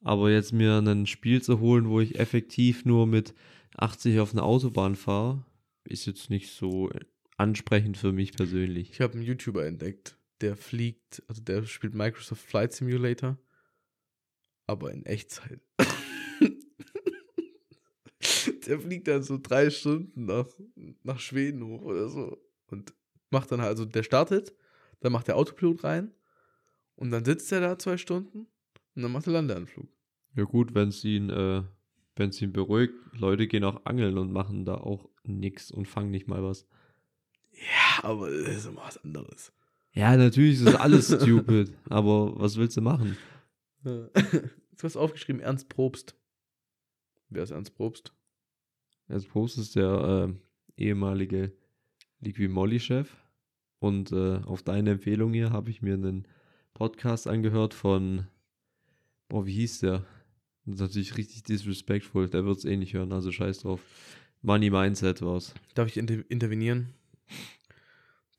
Aber jetzt mir ein Spiel zu holen, wo ich effektiv nur mit 80 auf eine Autobahn fahre, ist jetzt nicht so ansprechend für mich persönlich. Ich habe einen YouTuber entdeckt, der fliegt, also der spielt Microsoft Flight Simulator, aber in Echtzeit. der fliegt dann so drei Stunden nach, nach Schweden hoch oder so und macht dann halt, also der startet, dann macht der Autopilot rein und dann sitzt er da zwei Stunden und dann macht er Landeanflug. Ja gut, wenn es ihn, äh, ihn beruhigt, Leute gehen auch angeln und machen da auch nix und fangen nicht mal was. Ja, aber das ist immer was anderes. Ja, natürlich ist alles stupid, aber was willst du machen? Du hast aufgeschrieben, Ernst Probst. Wer ist Ernst Probst? Als Post ist der äh, ehemalige Liqui-Molly-Chef und äh, auf deine Empfehlung hier habe ich mir einen Podcast angehört von, boah, wie hieß der? Das ist natürlich richtig disrespectful, der wird es eh nicht hören, also scheiß drauf. Money Mindset war's. Darf ich inter intervenieren?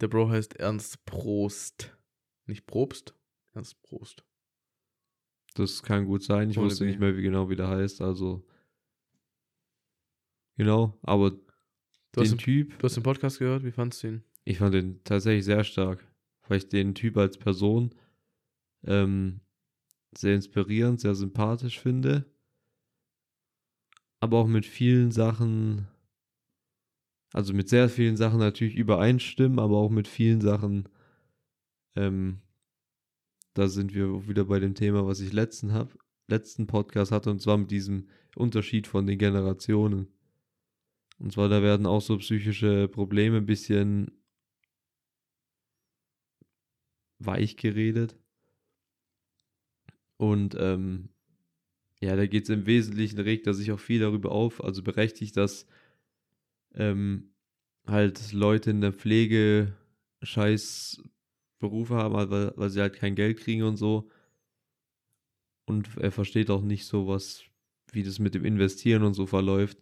Der Bro heißt Ernst Prost. Nicht Probst, Ernst Prost. Das kann gut sein. Ich Ohne wusste B. nicht mehr, wie genau wie der heißt. Also. Genau, aber Du hast, den Typ, du hast den Podcast gehört, wie fandst du ihn? ich fand den tatsächlich sehr stark. Weil ich den Typ als Person ähm, sehr inspirierend, sehr sympathisch finde. Aber auch mit vielen Sachen, also mit sehr vielen Sachen natürlich übereinstimmen, aber auch mit vielen Sachen, ähm, da sind wir wieder bei dem Thema, was ich letzten hab, letzten Podcast hatte, und zwar mit diesem Unterschied von den Generationen. Und zwar, da werden auch so psychische Probleme ein bisschen weich geredet. Und ähm, ja, da geht es im Wesentlichen, regt er sich auch viel darüber auf, also berechtigt, dass ähm, halt Leute in der Pflege scheiß Berufe haben, weil, weil sie halt kein Geld kriegen und so. Und er versteht auch nicht so was, wie das mit dem Investieren und so verläuft.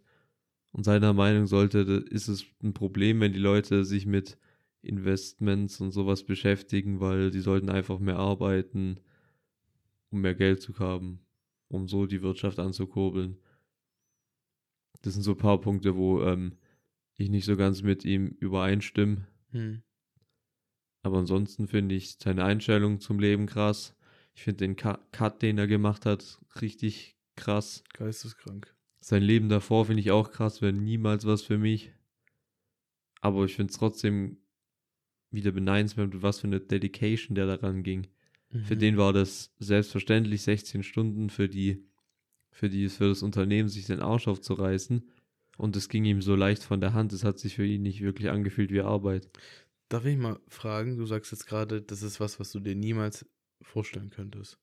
Und seiner Meinung sollte, ist es ein Problem, wenn die Leute sich mit Investments und sowas beschäftigen, weil die sollten einfach mehr arbeiten, um mehr Geld zu haben, um so die Wirtschaft anzukurbeln. Das sind so ein paar Punkte, wo ähm, ich nicht so ganz mit ihm übereinstimme. Hm. Aber ansonsten finde ich seine Einstellung zum Leben krass. Ich finde den Cut, den er gemacht hat, richtig krass. Geisteskrank. Sein Leben davor finde ich auch krass, wäre niemals was für mich. Aber ich finde es trotzdem wieder beneidenswert, was für eine Dedication der daran ging. Für Mhm. den war das selbstverständlich 16 Stunden für die, für die, für das Unternehmen sich den Arsch aufzureißen. Und es ging ihm so leicht von der Hand. Es hat sich für ihn nicht wirklich angefühlt wie Arbeit. Darf ich mal fragen, du sagst jetzt gerade, das ist was, was du dir niemals vorstellen könntest.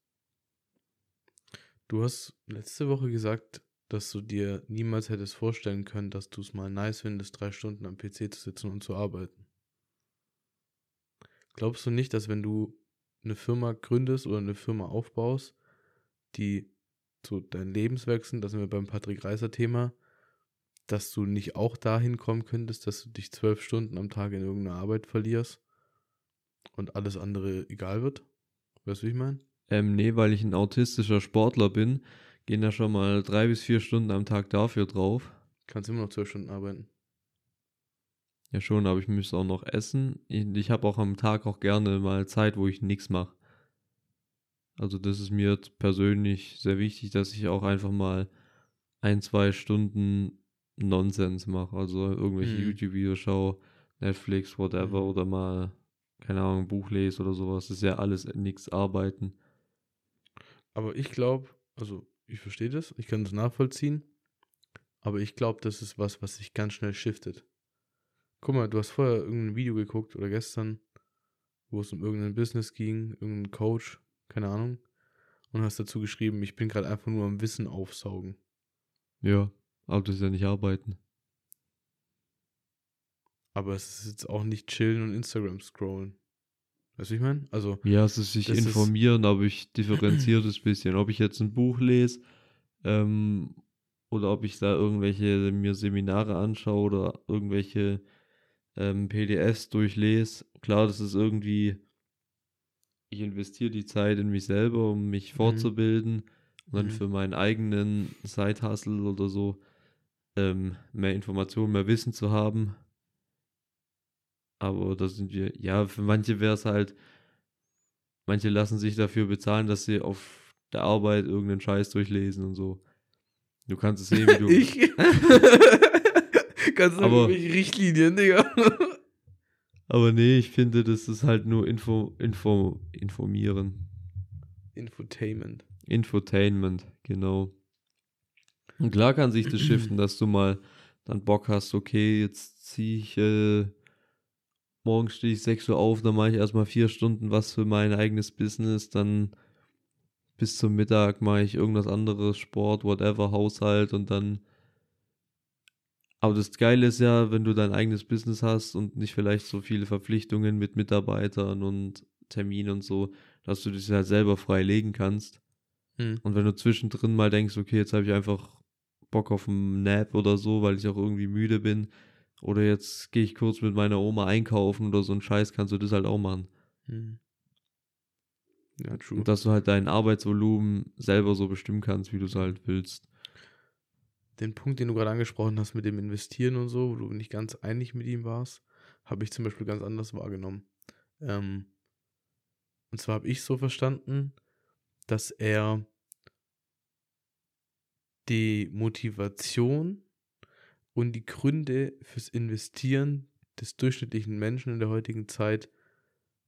Du hast letzte Woche gesagt, dass du dir niemals hättest vorstellen können, dass du es mal nice findest, drei Stunden am PC zu sitzen und zu arbeiten. Glaubst du nicht, dass wenn du eine Firma gründest oder eine Firma aufbaust, die so dein Lebenswerk sind, da sind wir beim Patrick Reiser Thema, dass du nicht auch dahin kommen könntest, dass du dich zwölf Stunden am Tag in irgendeiner Arbeit verlierst und alles andere egal wird? Weißt du, wie ich meine? Ähm, nee, weil ich ein autistischer Sportler bin, gehen da schon mal drei bis vier Stunden am Tag dafür drauf. Kannst immer noch zwölf Stunden arbeiten. Ja schon, aber ich müsste auch noch essen. Ich, ich habe auch am Tag auch gerne mal Zeit, wo ich nichts mache. Also das ist mir persönlich sehr wichtig, dass ich auch einfach mal ein, zwei Stunden Nonsens mache. Also irgendwelche Mhm. YouTube-Videos schaue, Netflix, whatever, Mhm. oder mal, keine Ahnung, ein Buch lese oder sowas. Das ist ja alles nichts arbeiten. Aber ich glaube, also ich verstehe das, ich kann das nachvollziehen, aber ich glaube, das ist was, was sich ganz schnell shiftet. Guck mal, du hast vorher irgendein Video geguckt oder gestern, wo es um irgendein Business ging, irgendein Coach, keine Ahnung, und hast dazu geschrieben, ich bin gerade einfach nur am Wissen aufsaugen. Ja, aber das ist ja nicht arbeiten. Aber es ist jetzt auch nicht chillen und Instagram scrollen. Weißt du, ich meine? Also, Ja, es ist sich informieren, aber ich differenziere das ein bisschen. Ob ich jetzt ein Buch lese ähm, oder ob ich da irgendwelche mir Seminare anschaue oder irgendwelche ähm, PDFs durchlese. Klar, das ist irgendwie, ich investiere die Zeit in mich selber, um mich fortzubilden und dann Mhm. für meinen eigenen Side-Hustle oder so ähm, mehr Informationen, mehr Wissen zu haben. Aber da sind wir, ja, für manche wäre es halt manche lassen sich dafür bezahlen, dass sie auf der Arbeit irgendeinen Scheiß durchlesen und so. Du kannst es sehen, wie du. ich? Kannst du Aber- mich Richtlinien, Digga? Aber nee, ich finde, das ist halt nur Info, Info, informieren. Infotainment. Infotainment, genau. Und klar kann sich das shiften, dass du mal dann Bock hast, okay, jetzt ziehe ich, äh, morgen stehe ich 6 Uhr auf, dann mache ich erstmal vier Stunden was für mein eigenes Business, dann bis zum Mittag mache ich irgendwas anderes, Sport, whatever, Haushalt und dann. Aber das Geile ist ja, wenn du dein eigenes Business hast und nicht vielleicht so viele Verpflichtungen mit Mitarbeitern und Terminen und so, dass du das halt selber frei legen kannst. Hm. Und wenn du zwischendrin mal denkst, okay, jetzt habe ich einfach Bock auf einen Nap oder so, weil ich auch irgendwie müde bin, oder jetzt gehe ich kurz mit meiner Oma einkaufen oder so ein Scheiß, kannst du das halt auch machen. Hm. Ja, true. Und dass du halt dein Arbeitsvolumen selber so bestimmen kannst, wie du es halt willst. Den Punkt, den du gerade angesprochen hast mit dem Investieren und so, wo du nicht ganz einig mit ihm warst, habe ich zum Beispiel ganz anders wahrgenommen. Ähm, und zwar habe ich so verstanden, dass er die Motivation und die Gründe fürs Investieren des durchschnittlichen Menschen in der heutigen Zeit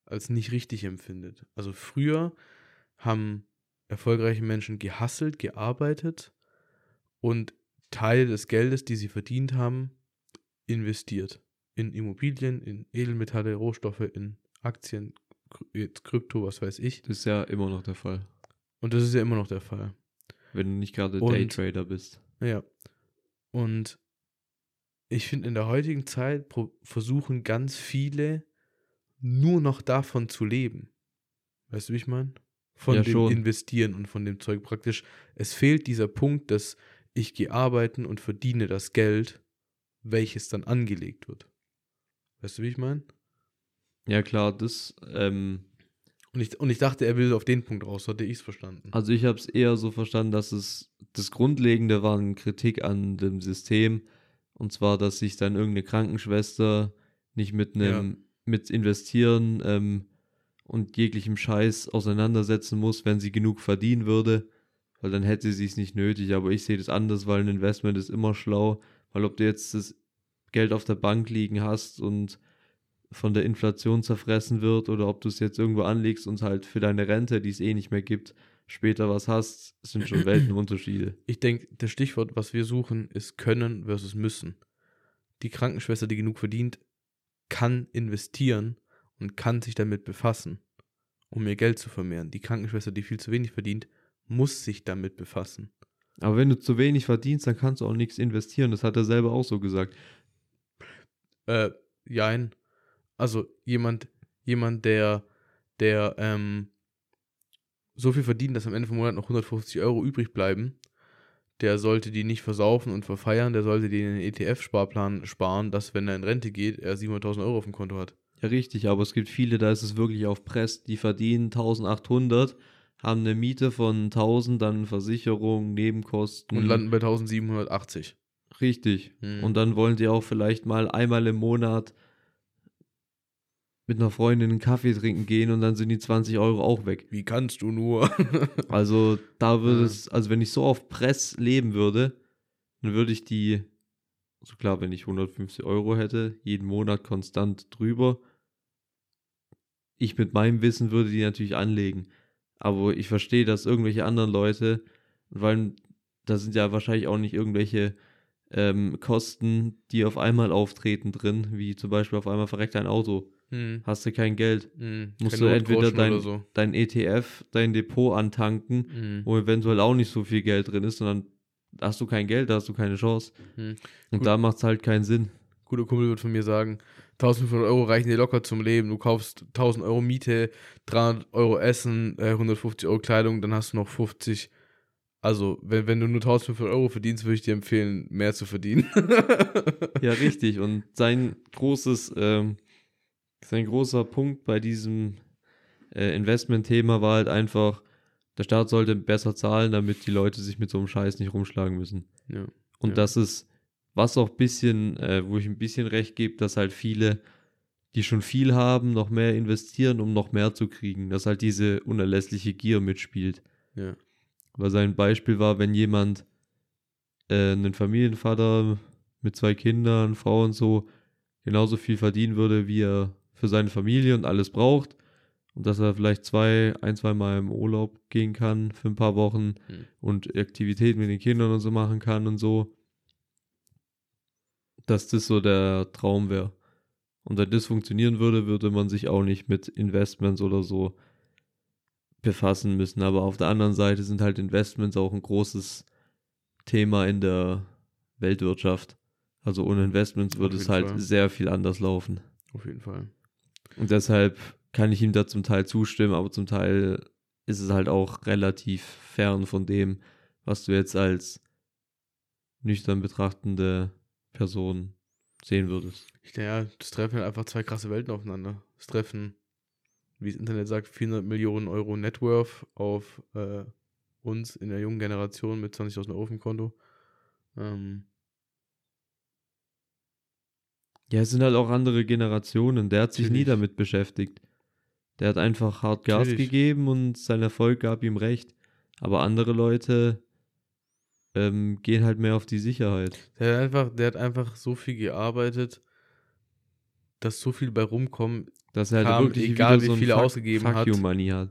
als nicht richtig empfindet. Also früher haben erfolgreiche Menschen gehasselt, gearbeitet und Teile des Geldes, die sie verdient haben, investiert. In Immobilien, in Edelmetalle, Rohstoffe, in Aktien, Krypto, was weiß ich. Das ist ja immer noch der Fall. Und das ist ja immer noch der Fall. Wenn du nicht gerade Daytrader bist. Ja. Und ich finde, in der heutigen Zeit versuchen ganz viele nur noch davon zu leben. Weißt du, wie ich meine? Von Ja, dem schon. Investieren und von dem Zeug praktisch. Es fehlt dieser Punkt, dass ich gehe arbeiten und verdiene das Geld, welches dann angelegt wird. Weißt du, wie ich meine? Ja, klar, das, ähm, Und ich, und ich dachte, er will auf den Punkt raus, so hatte ich es verstanden. also ich habe es eher so verstanden, dass es das Grundlegende war eine Kritik an dem System. Und zwar, dass sich dann irgendeine Krankenschwester nicht mit einem, mit investieren ähm, und jeglichem Scheiß auseinandersetzen muss, wenn sie genug verdienen würde. Weil dann hätte sie es nicht nötig. Aber ich sehe das anders, weil ein Investment ist immer schlau. Weil ob du jetzt das Geld auf der Bank liegen hast und von der Inflation zerfressen wird oder ob du es jetzt irgendwo anlegst und halt für deine Rente, die es eh nicht mehr gibt, später was hast, sind schon Weltenunterschiede. Ich denke, das Stichwort, was wir suchen, ist können versus müssen. Die Krankenschwester, die genug verdient, kann investieren und kann sich damit befassen, um ihr Geld zu vermehren. Die Krankenschwester, die viel zu wenig verdient, muss sich damit befassen. Aber wenn du zu wenig verdienst, dann kannst du auch nichts investieren. Das hat er selber auch so gesagt. Äh, jein. Also jemand, jemand, der, der ähm, so viel verdient, dass am Ende vom Monat noch 150 Euro übrig bleiben, der sollte die nicht versaufen und verfeiern, der sollte die in den ETF-Sparplan sparen, dass, wenn er in Rente geht, er 700.000 Euro auf dem Konto hat. Ja, richtig, aber es gibt viele, da ist es wirklich auf Press, die verdienen 1800, haben eine Miete von 1000, dann Versicherung, Nebenkosten. Und landen bei 1780. Richtig. Mhm. Und dann wollen die auch vielleicht mal einmal im Monat mit einer Freundin einen Kaffee trinken gehen und dann sind die 20 Euro auch weg. Wie kannst du nur? Also da würde es, also wenn ich so auf Press leben würde, dann würde ich die, so klar, wenn ich 150 Euro hätte, jeden Monat konstant drüber. Ich mit meinem Wissen würde die natürlich anlegen. Aber ich verstehe, dass irgendwelche anderen Leute, weil da sind ja wahrscheinlich auch nicht irgendwelche ähm, Kosten, die auf einmal auftreten drin, wie zum Beispiel auf einmal verreckt ein Auto. Hm, Hast du kein Geld, hm, musst du entweder dein- so. dein ETF, dein Depot antanken Hm. wo eventuell auch nicht so viel Geld drin ist, sondern hast du kein Geld, da hast du keine Chance. Hm. Und Gut. da macht es halt keinen Sinn. guter Kumpel wird von mir sagen, 1500 Euro reichen dir locker zum Leben. Du kaufst 1000 Euro Miete, 300 Euro Essen, äh, 150 Euro Kleidung, dann hast du noch 50. Also, wenn, wenn du nur 1500 Euro verdienst, würde ich dir empfehlen, mehr zu verdienen. Ja, richtig. Und sein großes, ähm, sein großer Punkt bei diesem äh, Investment-Thema war halt einfach, der Staat sollte besser zahlen, damit die Leute sich mit so einem Scheiß nicht rumschlagen müssen. ja. Und Ja. das ist, was auch ein bisschen, äh, wo ich ein bisschen recht gebe, dass halt viele die schon viel haben, noch mehr investieren, um noch mehr zu kriegen. Dass halt diese unerlässliche Gier mitspielt. Ja. Weil sein Beispiel war, wenn jemand äh, einen Familienvater mit zwei Kindern, Frau und so, genauso viel verdienen würde, wie er für seine Familie und alles braucht. Und dass er vielleicht zwei, ein, zwei Mal im Urlaub gehen kann für ein paar Wochen Hm. und Aktivitäten mit den Kindern und so machen kann und so. Dass das so der Traum wäre. Und wenn das funktionieren würde, würde man sich auch nicht mit Investments oder so befassen müssen. Aber auf der anderen Seite sind halt Investments auch ein großes Thema in der Weltwirtschaft. Also ohne Investments würde es halt Fall. sehr viel anders laufen. Auf jeden Fall. Und deshalb kann ich ihm da zum Teil zustimmen, aber zum Teil ist es halt auch relativ fern von dem, was du jetzt als nüchtern betrachtende Person sehen würdest. Ich denke, ja, das treffen halt einfach zwei krasse Welten aufeinander. Das treffen, wie das Internet sagt, 400 Millionen Euro Net Worth auf äh, uns in der jungen Generation mit 20.000 Euro auf dem Konto. Ähm, Ja, es sind halt auch andere Generationen. Der hat sich nie Natürlich. damit beschäftigt. Der hat einfach hart Gas Natürlich. gegeben und sein Erfolg gab ihm recht. Aber andere Leute ähm, gehen halt mehr auf die Sicherheit. der, hat einfach, der hat einfach so viel gearbeitet, dass so viel bei rumkommt. Dass er halt Kam, wirklich egal wie so viel er ausgegeben Fuck hat. you Money hat.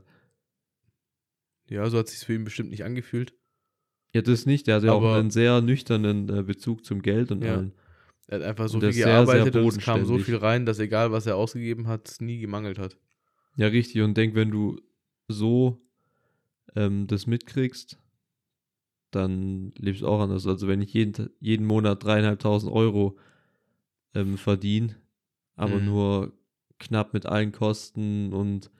Ja, so hat sich für ihn bestimmt nicht angefühlt. Ja, das nicht. Der hat ja auch einen sehr nüchternen äh, Bezug zum Geld und Ja. allem. Er hat einfach so viel ist sehr, sehr gearbeitet und es kam so viel rein, dass egal was er ausgegeben hat, es nie gemangelt hat. Ja, richtig. Und denk, wenn du so ähm, das mitkriegst, dann lebst du auch anders. Also wenn ich jeden, jeden Monat dreieinhalbtausend Euro ähm, verdiene, aber Mhm. nur knapp mit allen Kosten und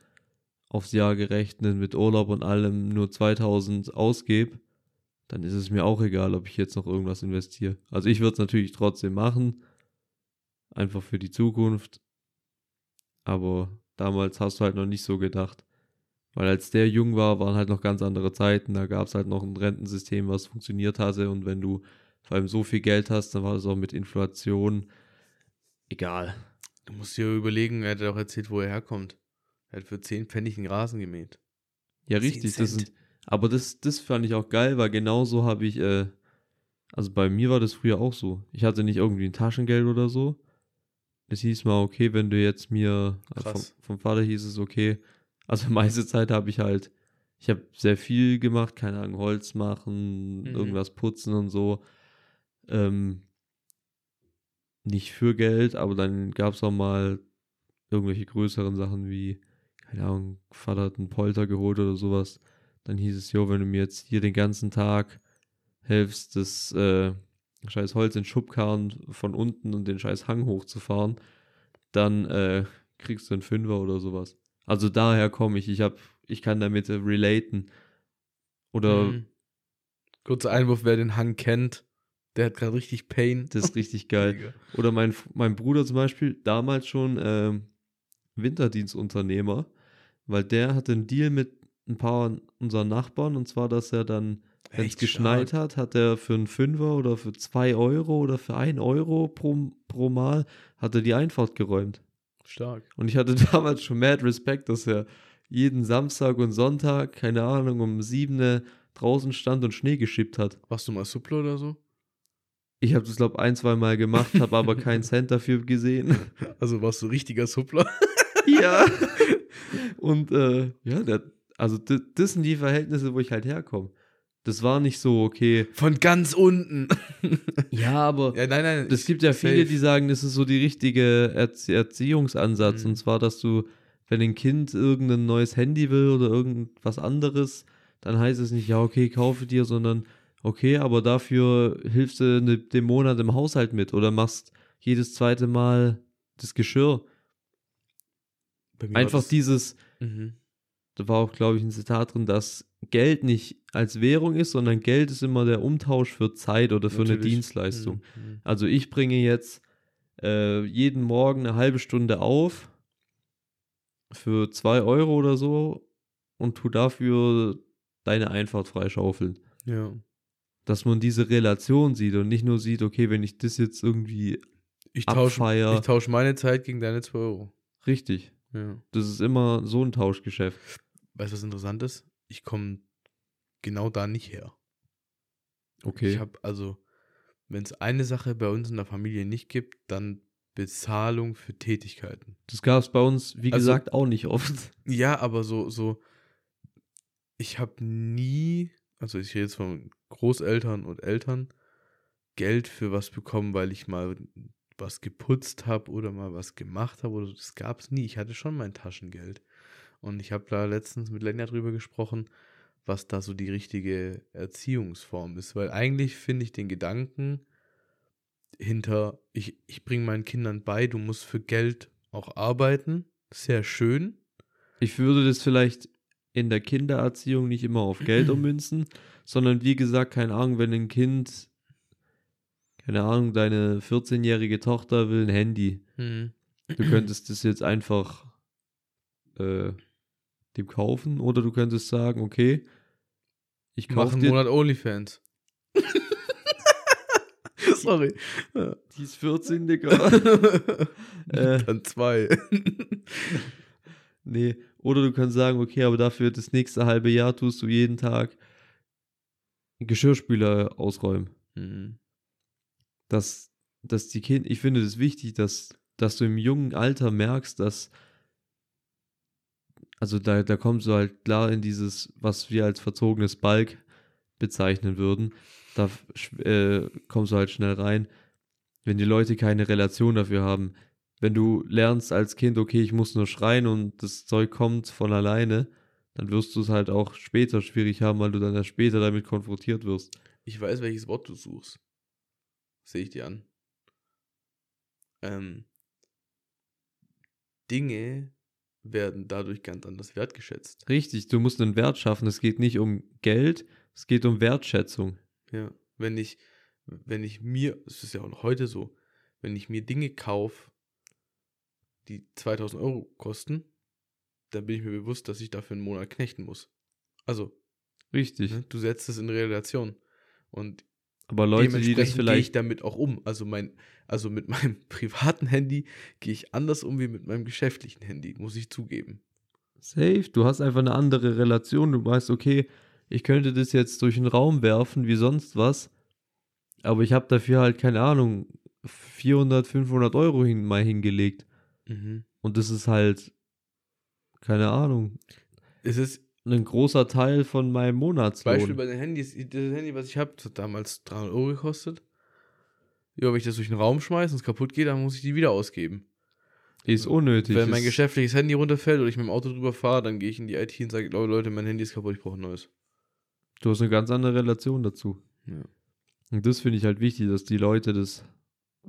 aufs Jahr gerechnet mit Urlaub und allem nur 2000 ausgebe, dann ist es mir auch egal, ob ich jetzt noch irgendwas investiere. Also ich würde es natürlich trotzdem machen, einfach für die Zukunft. Aber damals hast du halt noch nicht so gedacht. Weil als der jung war, waren halt noch ganz andere Zeiten. Da gab es halt noch ein Rentensystem, was funktioniert hatte. Und wenn du vor allem so viel Geld hast, dann war das auch mit Inflation egal. Du musst dir überlegen, er hat auch erzählt, wo er herkommt. Er hat für 10 Pfennig einen Rasen gemäht. Ja, 10 richtig. Das sind, aber das, das fand ich auch geil, weil genauso habe ich, äh, also bei mir war das früher auch so. Ich hatte nicht irgendwie ein Taschengeld oder so. Es hieß mal, okay, wenn du jetzt mir, also vom, vom Vater hieß es, okay. Also meiste Zeit habe ich halt, ich habe sehr viel gemacht, keine Ahnung, Holz machen, Mhm. irgendwas putzen und so. Ähm, nicht für Geld, aber dann gab es auch mal irgendwelche größeren Sachen wie, keine Ahnung, Vater hat einen Polter geholt oder sowas. Dann hieß es, jo, wenn du mir jetzt hier den ganzen Tag hilfst, das äh, scheiß Holz in Schubkarren von unten und den scheiß Hang hochzufahren, dann äh, kriegst du einen Fünfer oder sowas. Also daher komme ich, ich hab, ich kann damit äh, relaten. Oder Mhm. Kurzer Einwurf, wer den Hang kennt, der hat gerade richtig Pain. das ist richtig geil. Oder mein, mein Bruder zum Beispiel, damals schon ähm, Winterdienstunternehmer, weil der hatte einen Deal mit ein paar unserer Nachbarn und zwar, dass er dann, wenn es geschneit stark. hat, hat er für einen Fünfer oder für zwei Euro oder für ein Euro pro, pro Mal hat er die Einfahrt geräumt. Stark. Und ich hatte damals schon mad Respekt, dass er jeden Samstag und Sonntag, keine Ahnung, um sieben draußen stand und Schnee geschippt hat. Warst du mal Suppler oder so? Ich habe das, glaube ein, zwei Mal gemacht, habe aber keinen Cent dafür gesehen. Also warst du richtiger Suppler? ja. Und äh, ja, der, also das, sind die Verhältnisse, wo ich halt herkomme. Das war nicht so, okay. Von ganz unten. Ja, aber ja, nein, nein. es gibt ja viele, safe. die sagen, das ist so die richtige Erzie Erziehungsansatz. Mhm. Und zwar, dass du, wenn ein Kind irgendein neues Handy will oder irgendwas anderes, dann heißt es nicht, ja, okay, kaufe dir, sondern okay, aber dafür hilfst du ne, dem Monat im Haushalt mit oder machst jedes zweite Mal das Geschirr. Bei mir war Einfach dieses, Mhm. Da war auch, glaube ich, ein Zitat drin, dass Geld nicht als Währung ist, sondern Geld ist immer der Umtausch für Zeit oder für eine Natürlich. Dienstleistung. Mhm. Also ich bringe jetzt äh, jeden Morgen eine halbe Stunde auf für zwei Euro oder so und tu dafür deine Einfahrt freischaufeln. Ja. Dass man diese Relation sieht und nicht nur sieht, okay, wenn ich das jetzt irgendwie Ich tausche Abfeier. ich tausch meine Zeit gegen deine 2 Euro. Richtig. Ja. Das ist immer so ein Tauschgeschäft. Weißt du, was interessant ist? Ich komme genau da nicht her. Okay. Ich habe also, wenn es eine Sache bei uns in der Familie nicht gibt, dann Bezahlung für Tätigkeiten. das gab es bei uns, wie Also- gesagt, auch nicht oft. Ja, aber so, so, ich habe nie, also ich rede jetzt von Großeltern und Eltern, Geld für was bekommen, weil ich mal was geputzt habe oder mal was gemacht habe oder so. Das gab es nie. Ich hatte schon mein Taschengeld. Und ich habe da letztens mit Lenja drüber gesprochen, was da so die richtige Erziehungsform ist. Weil eigentlich finde ich den Gedanken hinter, ich, ich bringe meinen Kindern bei, du musst für Geld auch arbeiten, sehr schön. Ich würde das vielleicht in der Kindererziehung nicht immer auf Geld ummünzen, sondern wie gesagt, keine Ahnung, wenn ein Kind, keine Ahnung, deine 14-jährige Tochter will ein Handy. Mhm. Du könntest das jetzt einfach äh, dem kaufen oder du könntest sagen, okay, ich kaufe einen dir Monat Onlyfans. Sorry. Die ist 14, Digga. Äh. Dann zwei. nee, oder du kannst sagen, okay, aber dafür das nächste halbe Jahr tust du jeden Tag Geschirrspüler ausräumen. Mhm. dass, dass die Kinder, ich finde es wichtig, dass, dass du im jungen Alter merkst, dass, also da, da kommst du halt klar in dieses, was wir als verzogenes Balk bezeichnen würden, da äh, kommst du halt schnell rein, wenn die Leute keine Relation dafür haben. Wenn du lernst als Kind, okay, ich muss nur schreien und das Zeug kommt von alleine, dann wirst du es halt auch später schwierig haben, weil du dann erst später damit konfrontiert wirst. Ich weiß, welches Wort du suchst. Sehe ich dir an. Ähm, Dinge werden dadurch ganz anders wertgeschätzt. Richtig, du musst einen Wert schaffen. Es geht nicht um Geld, es geht um Wertschätzung. Ja. Wenn ich, wenn ich mir, es ist ja auch noch heute so, wenn ich mir Dinge kaufe, die 2000 Euro kosten, dann bin ich mir bewusst, dass ich dafür einen Monat knechten muss. Also, Richtig. ne, du setzt es in Relation. Und Aber Leute, die das Dementsprechend gehe ich vielleicht. damit auch um. Also mein, also mit meinem privaten Handy gehe ich anders um wie mit meinem geschäftlichen Handy, muss ich zugeben. Safe, du hast einfach eine andere Relation. Du weißt, okay, ich könnte das jetzt durch den Raum werfen, wie sonst was. Aber ich habe dafür halt, keine Ahnung, 400, 500 Euro hin, mal hingelegt. Mhm. Und das ist halt, keine Ahnung, Es ist ein großer Teil von meinem Monatslohn. Beispiel bei den Handys, das Handy, was ich habe, hat damals 300 Euro gekostet. Ja, wenn ich das durch den Raum schmeiße und es kaputt geht, dann muss ich die wieder ausgeben. ist unnötig. Wenn mein geschäftliches Handy runterfällt oder ich mit dem Auto drüber fahre, dann gehe ich in die IT und sage, Leute, Leute, mein Handy ist kaputt, ich brauche ein neues. Du hast eine ganz andere Relation dazu. Ja. Und das finde ich halt wichtig, dass die Leute das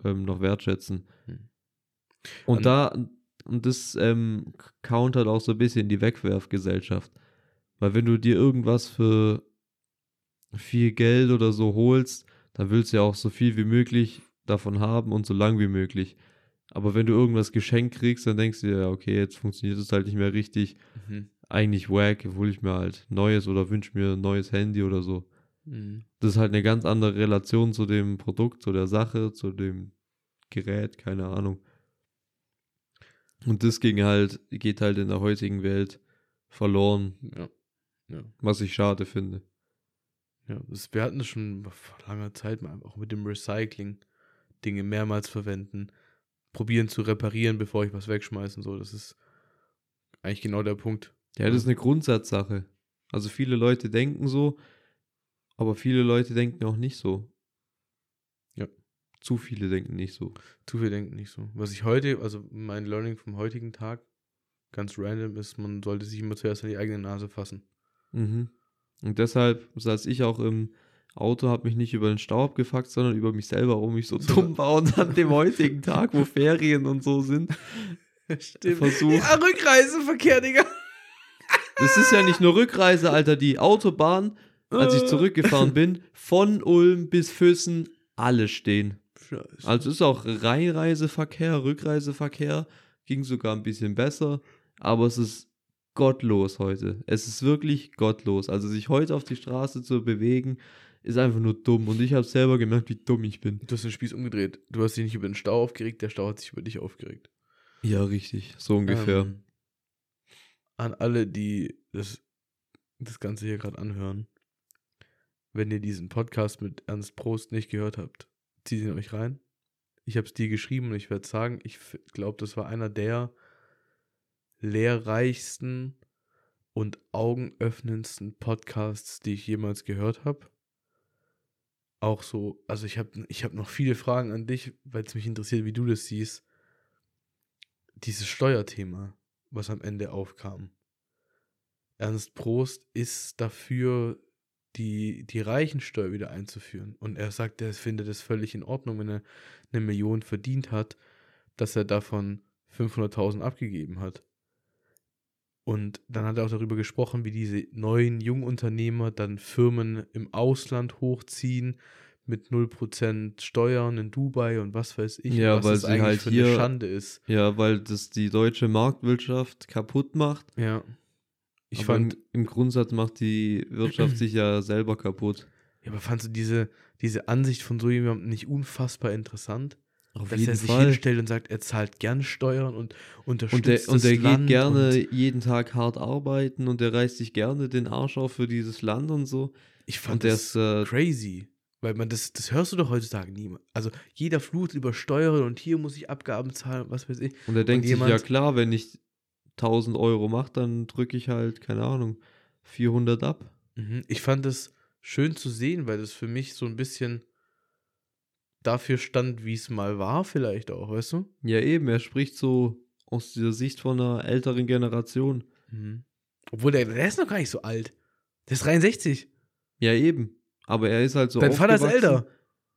ähm, noch wertschätzen. Hm. Und An- da, und das ähm, countert auch so ein bisschen die Wegwerfgesellschaft. Weil wenn du dir irgendwas für viel Geld oder so holst, dann willst du ja auch so viel wie möglich davon haben und so lang wie möglich. Aber wenn du irgendwas geschenkt kriegst, dann denkst du dir, ja, okay, jetzt funktioniert es halt nicht mehr richtig. Mhm. Eigentlich wack, hole ich mir halt neues oder wünsche mir ein neues Handy oder so. Mhm. Das ist halt eine ganz andere Relation zu dem Produkt, zu der Sache, zu dem Gerät, keine Ahnung. Und das ging halt, geht halt in der heutigen Welt verloren, Ja. Ja. was ich schade finde. Ja, das, wir hatten das schon vor langer Zeit mal, auch mit dem Recycling, Dinge mehrmals verwenden, probieren zu reparieren, bevor ich was wegschmeiße und so. Das ist eigentlich genau der Punkt. Ja, das ist eine Grundsatzsache. Also viele Leute denken so, aber viele Leute denken auch nicht so. Ja. Zu viele denken nicht so. Zu viel denken nicht so. Was ich heute, also mein Learning vom heutigen Tag, ganz random ist, man sollte sich immer zuerst an die eigene Nase fassen. Mhm. Und deshalb saß ich auch im Auto, habe mich nicht über den Staub gefuckt, sondern über mich selber, warum ich so So. dumm war und an dem heutigen Tag, wo Ferien und so sind, Stimmt. Versuch. Ja, Rückreiseverkehr, Digga. Das ist ja nicht nur Rückreise, Alter. Die Autobahn, als ich Äh. zurückgefahren bin, von Ulm bis Füssen, alle stehen. Scheiße. Also ist auch Reinreiseverkehr, Rückreiseverkehr, ging sogar ein bisschen besser, aber es ist gottlos heute. Es ist wirklich gottlos. Also sich heute auf die Straße zu bewegen, ist einfach nur dumm. Und ich habe selber gemerkt, wie dumm ich bin. Du hast den Spieß umgedreht. Du hast dich nicht über den Stau aufgeregt, der Stau hat sich über dich aufgeregt. Ja, richtig. So ungefähr. Ähm, an alle, die das, das Ganze hier gerade anhören, wenn ihr diesen Podcast mit Ernst Prost nicht gehört habt, zieht ihn euch rein. Ich habe es dir geschrieben und ich werde sagen, ich glaube, das war einer der lehrreichsten und augenöffnendsten Podcasts, die ich jemals gehört habe. Auch so, also ich habe ich hab noch viele Fragen an dich, weil es mich interessiert, wie du das siehst. Dieses Steuerthema, was am Ende aufkam. Ernst Prost ist dafür, die, die Reichensteuer wieder einzuführen. Und er sagt, er findet es völlig in Ordnung, wenn er eine Million verdient hat, dass er davon 500.000 abgegeben hat. Und dann hat er auch darüber gesprochen, wie diese neuen Jungunternehmer dann Firmen im Ausland hochziehen mit 0% Steuern in Dubai und was weiß ich, Ja, was weil das sie eigentlich halt für hier- eine Schande ist. Ja, weil das die deutsche Marktwirtschaft kaputt macht. Ja. Ich aber fand, im, im Grundsatz macht die Wirtschaft sich ja selber kaputt. ja, aber fandst du diese, diese Ansicht von so jemandem nicht unfassbar interessant? Auf dass er sich hinstellt und sagt, er zahlt gern Steuern und unterstützt Und der, das und Land geht gerne und jeden Tag hart arbeiten und der reißt sich gerne den Arsch auf für dieses Land und so. ich fand Und das ist, äh, crazy. Weil man das, das hörst du doch heutzutage nie. Also jeder flucht über Steuern und hier muss ich Abgaben zahlen, was weiß ich. Und er denkt sich, jemand- ja klar, wenn ich 1000 Euro mache, dann drücke ich halt, keine Ahnung, 400 ab. Mhm. Ich fand es schön zu sehen, weil das für mich so ein bisschen dafür stand, wie es mal war, vielleicht auch, weißt du? Ja eben, er spricht so aus der Sicht von einer älteren Generation. Mhm. Obwohl der, der ist noch gar nicht so alt. Der ist 63. Ja eben, aber er ist halt so Dein Vater ist älter.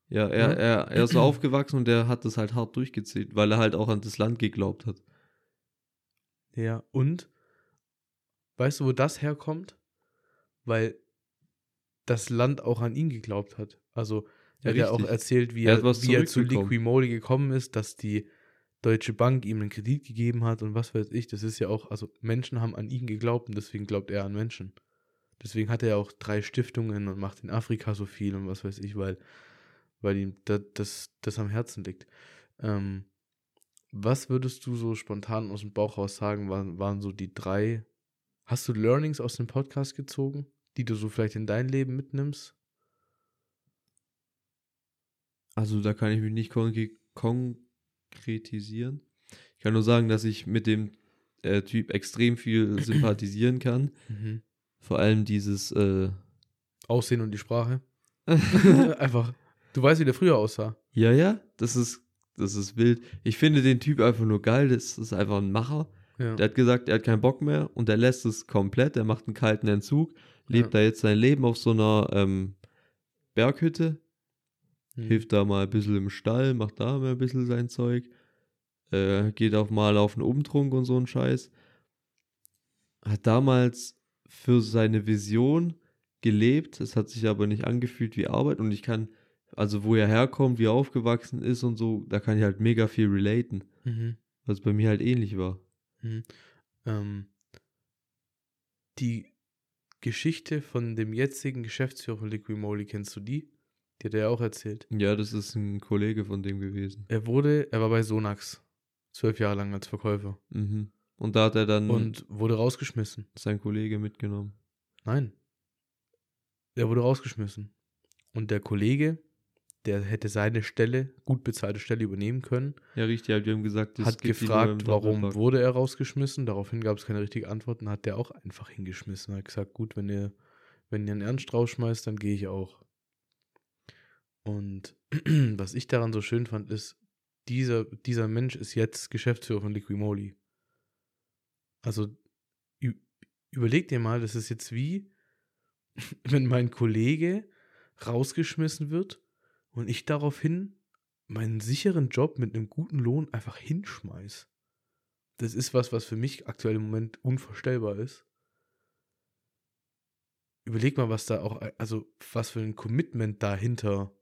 Ja, er, Ja. Er, er ist so aufgewachsen und er hat das halt hart durchgezählt, weil er halt auch an das Land geglaubt hat. Ja, und weißt du, wo das herkommt? Weil das Land auch an ihn geglaubt hat. Also, er hat ja auch erzählt, wie Er er, wie er zu. Liquimoli gekommen ist, dass die Deutsche Bank ihm einen Kredit gegeben hat und was weiß ich. Das ist ja auch, also Menschen haben an ihn geglaubt und deswegen glaubt er an Menschen. Deswegen hat er ja auch drei Stiftungen und macht in Afrika so viel und was weiß ich, weil, weil ihm das, das, das am Herzen liegt. Ähm, was würdest du so spontan aus dem Bauch raus sagen, waren, waren so die drei? Hast du Learnings aus dem Podcast gezogen, die du so vielleicht in dein Leben mitnimmst? Also da kann ich mich nicht konkre konkretisieren. Ich kann nur sagen, dass ich mit dem äh, Typ extrem viel sympathisieren kann. Vor allem dieses, äh, Aussehen und die Sprache. Einfach. Du weißt, wie der früher aussah. ja, ja, das ist, das ist wild. Ich finde den Typ einfach nur geil. Das ist einfach ein Macher. Ja. Der hat gesagt, er hat keinen Bock mehr und er lässt es komplett. Er macht einen kalten Entzug, lebt Ja. da jetzt sein Leben auf so einer ähm, Berghütte, Hm. hilft da mal ein bisschen im Stall, macht da mal ein bisschen sein Zeug, äh, geht auch mal auf einen Umtrunk und so einen Scheiß. Hat damals für seine Vision gelebt, es hat sich aber nicht angefühlt wie Arbeit und ich kann, also wo er herkommt, wie er aufgewachsen ist und so, da kann ich halt mega viel relaten, Mhm. was bei mir halt ähnlich war. Mhm. Ähm, die Geschichte von dem jetzigen Geschäftsführer von Liquimoli, kennst du die? Die hat er ja auch erzählt. Ja, das ist ein Kollege von dem gewesen. Er wurde, er war bei Sonax zwölf Jahre lang als Verkäufer Mhm. Und da hat er dann und wurde rausgeschmissen. sein Kollege mitgenommen. Nein. Er wurde rausgeschmissen. Und der Kollege, der hätte seine Stelle, gut bezahlte Stelle übernehmen können, Ja, richtig, ja, die haben gesagt, das hat gefragt, warum wurde er rausgeschmissen. Daraufhin gab es keine richtige Antwort und hat der auch einfach hingeschmissen. Er hat gesagt, gut, wenn ihr, wenn ihr einen Ernst rausschmeißt, dann gehe ich auch. Und was ich daran so schön fand, ist, dieser, dieser Mensch ist jetzt Geschäftsführer von Liquimoli. Also überleg dir mal, das ist jetzt wie, wenn mein Kollege rausgeschmissen wird und ich daraufhin meinen sicheren Job mit einem guten Lohn einfach hinschmeiß. Das ist was, was für mich aktuell im Moment unvorstellbar ist. Überleg mal, was da auch, also was für ein Commitment dahinter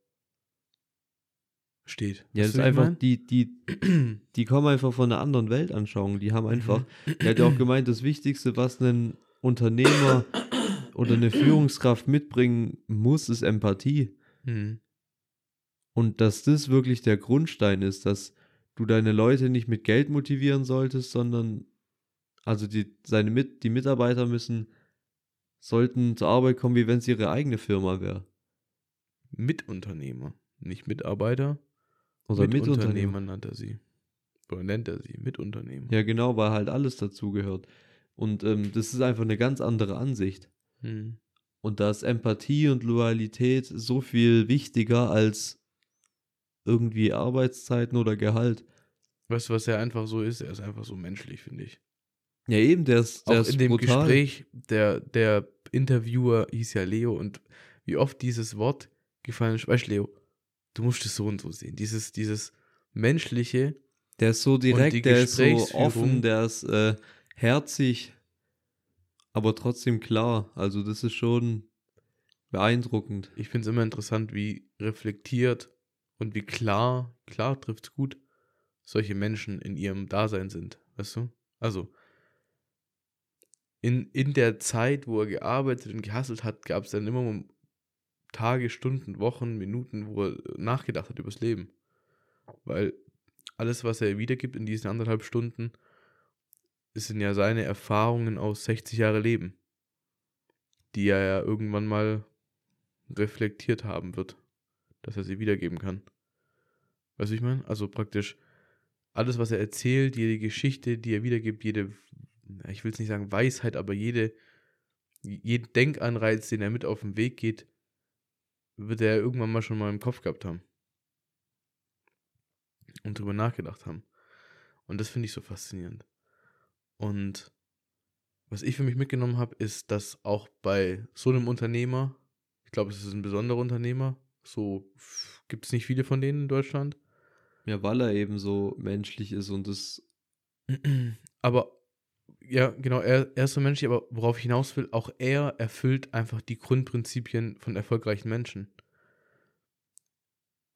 steht. Ja, das ist einfach, die, die, die kommen einfach von einer anderen Weltanschauung. Die haben einfach, er hat ja auch gemeint, das Wichtigste, was ein Unternehmer oder eine Führungskraft mitbringen muss, ist Empathie. Mhm. Und dass das wirklich der Grundstein ist, dass du deine Leute nicht mit Geld motivieren solltest, sondern also die, seine mit, die Mitarbeiter müssen, sollten zur Arbeit kommen, wie wenn es ihre eigene Firma wäre. Mitunternehmer, nicht Mitarbeiter. Oder Mitunternehmer Mitunternehmer. nennt er sie. Oder nennt er sie, Mitunternehmer. Ja, genau, weil halt alles dazugehört. Und ähm, das ist einfach eine ganz andere Ansicht. Mhm. Und da ist Empathie und Loyalität so viel wichtiger als irgendwie Arbeitszeiten oder Gehalt. Weißt du, was er einfach so ist? Er ist einfach so menschlich, finde ich. Ja, eben, der ist, der Auch ist in dem brutal. Gespräch, der, der Interviewer hieß ja Leo und wie oft dieses Wort gefallen ist. Weißt du, Leo, du musst es so und so sehen. Dieses, dieses menschliche, Der ist so direkt, der ist so offen, der ist äh, herzig, aber trotzdem klar. Also das ist schon beeindruckend. ich finde es immer interessant, wie reflektiert und wie klar, klar trifft's gut, solche Menschen in ihrem Dasein sind. Weißt du? Also, in, in der Zeit, wo er gearbeitet und gehasselt hat, gab es dann immer Tage, Stunden, Wochen, Minuten, wo er nachgedacht hat übers Leben. Weil alles, was er wiedergibt in diesen anderthalb Stunden, das sind ja seine Erfahrungen aus 60 Jahre Leben, die er ja irgendwann mal reflektiert haben wird, dass er sie wiedergeben kann. Weißt du, ich meine? Also praktisch alles, was er erzählt, jede Geschichte, die er wiedergibt, jede, ich will es nicht sagen Weisheit, aber jede, jeden Denkanreiz, den er mit auf den Weg geht, wird er irgendwann mal schon mal im Kopf gehabt haben. Und drüber nachgedacht haben. Und das finde ich so faszinierend. Und was ich für mich mitgenommen habe, ist, dass auch bei so einem Unternehmer, ich glaube, es ist ein besonderer Unternehmer, so gibt es nicht viele von denen in Deutschland, Ja, weil er eben so menschlich ist und das, aber ja, genau, er, er ist so menschlich, aber worauf ich hinaus will, auch er erfüllt einfach die Grundprinzipien von erfolgreichen Menschen.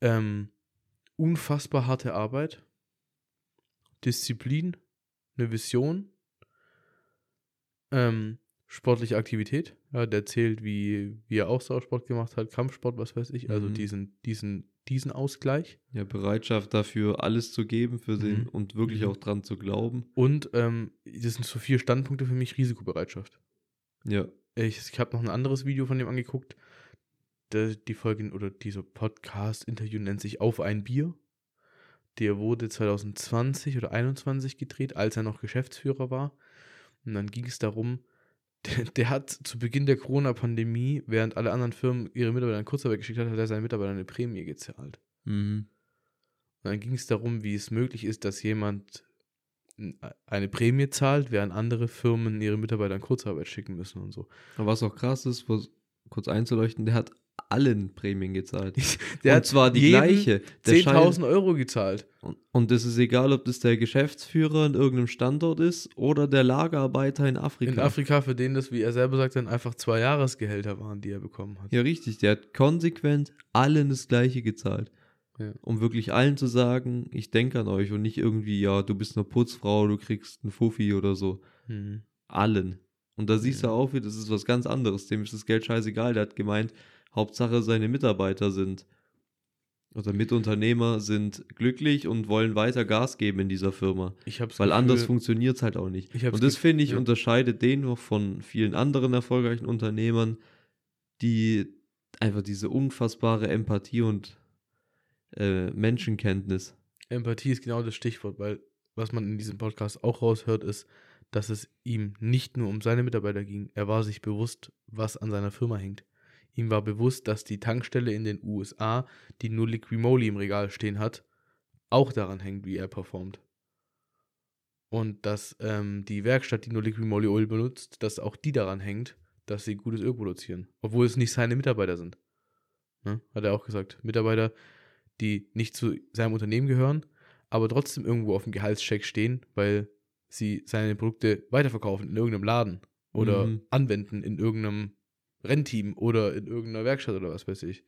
Ähm, unfassbar harte Arbeit, Disziplin, eine Vision, ähm, sportliche Aktivität. Ja, der zählt, wie, wie er Ausdauersport gemacht hat, Kampfsport, was weiß ich, also Mhm. diesen, diesen, diesen Ausgleich. ja, Bereitschaft dafür, alles zu geben für den Mhm. und wirklich Mhm. auch dran zu glauben. Und ähm, das sind so vier Standpunkte für mich, Risikobereitschaft. Ja, Ich, ich habe noch ein anderes Video von dem angeguckt. Der, die Folge oder dieser Podcast-Interview nennt sich Auf ein Bier. Der wurde 2020 oder 2021 gedreht, als er noch Geschäftsführer war. Und dann ging es darum, der, der hat zu Beginn der Corona-Pandemie, während alle anderen Firmen ihre Mitarbeiter in Kurzarbeit geschickt hat, hat er seinen Mitarbeitern eine Prämie gezahlt. mhm. Und dann ging es darum, wie es möglich ist, dass jemand eine Prämie zahlt, während andere Firmen ihre Mitarbeiter in Kurzarbeit schicken müssen und so. Aber was auch krass ist, was, kurz einzuleuchten, der hat allen Prämien gezahlt. Der und hat zwar die gleiche. Der scheint- 10.000 Euro gezahlt. Und, und das ist egal, ob das der Geschäftsführer in irgendeinem Standort ist oder der Lagerarbeiter in Afrika. In Afrika, für den das, wie er selber sagt, dann einfach zwei Jahresgehälter waren, die er bekommen hat. Ja, richtig. Der hat konsequent allen das Gleiche gezahlt. Ja. Um wirklich allen zu sagen, ich denke an euch und nicht irgendwie, ja, du bist eine Putzfrau, du kriegst einen Fuffi oder so. Mhm. Allen. Und da siehst Ja. du auch wieder, das ist was ganz anderes. Dem ist das Geld scheißegal. Der hat gemeint, Hauptsache seine Mitarbeiter sind oder Mitunternehmer sind glücklich und wollen weiter Gas geben in dieser Firma. Ich hab's Weil Gefühl, anders funktioniert es halt auch nicht. Und das finde ich ja. unterscheidet den noch von vielen anderen erfolgreichen Unternehmern, die einfach diese unfassbare Empathie und äh, Menschenkenntnis. Empathie ist genau das Stichwort, weil was man in diesem Podcast auch raushört, ist, dass es ihm nicht nur um seine Mitarbeiter ging. Er war sich bewusst, was an seiner Firma hängt. Ihm war bewusst, dass die Tankstelle in den USA, die nur Liquimoli im Regal stehen hat, auch daran hängt, wie er performt. Und dass ähm, die Werkstatt, die nur Liquimoli Öl benutzt, dass auch die daran hängt, dass sie gutes Öl produzieren. Obwohl es nicht seine Mitarbeiter sind. Ne? Hat er auch gesagt. Mitarbeiter, die nicht zu seinem Unternehmen gehören, aber trotzdem irgendwo auf dem Gehaltscheck stehen, weil sie seine Produkte weiterverkaufen in irgendeinem Laden oder Mhm. anwenden in irgendeinem Rennteam oder in irgendeiner Werkstatt oder was weiß ich.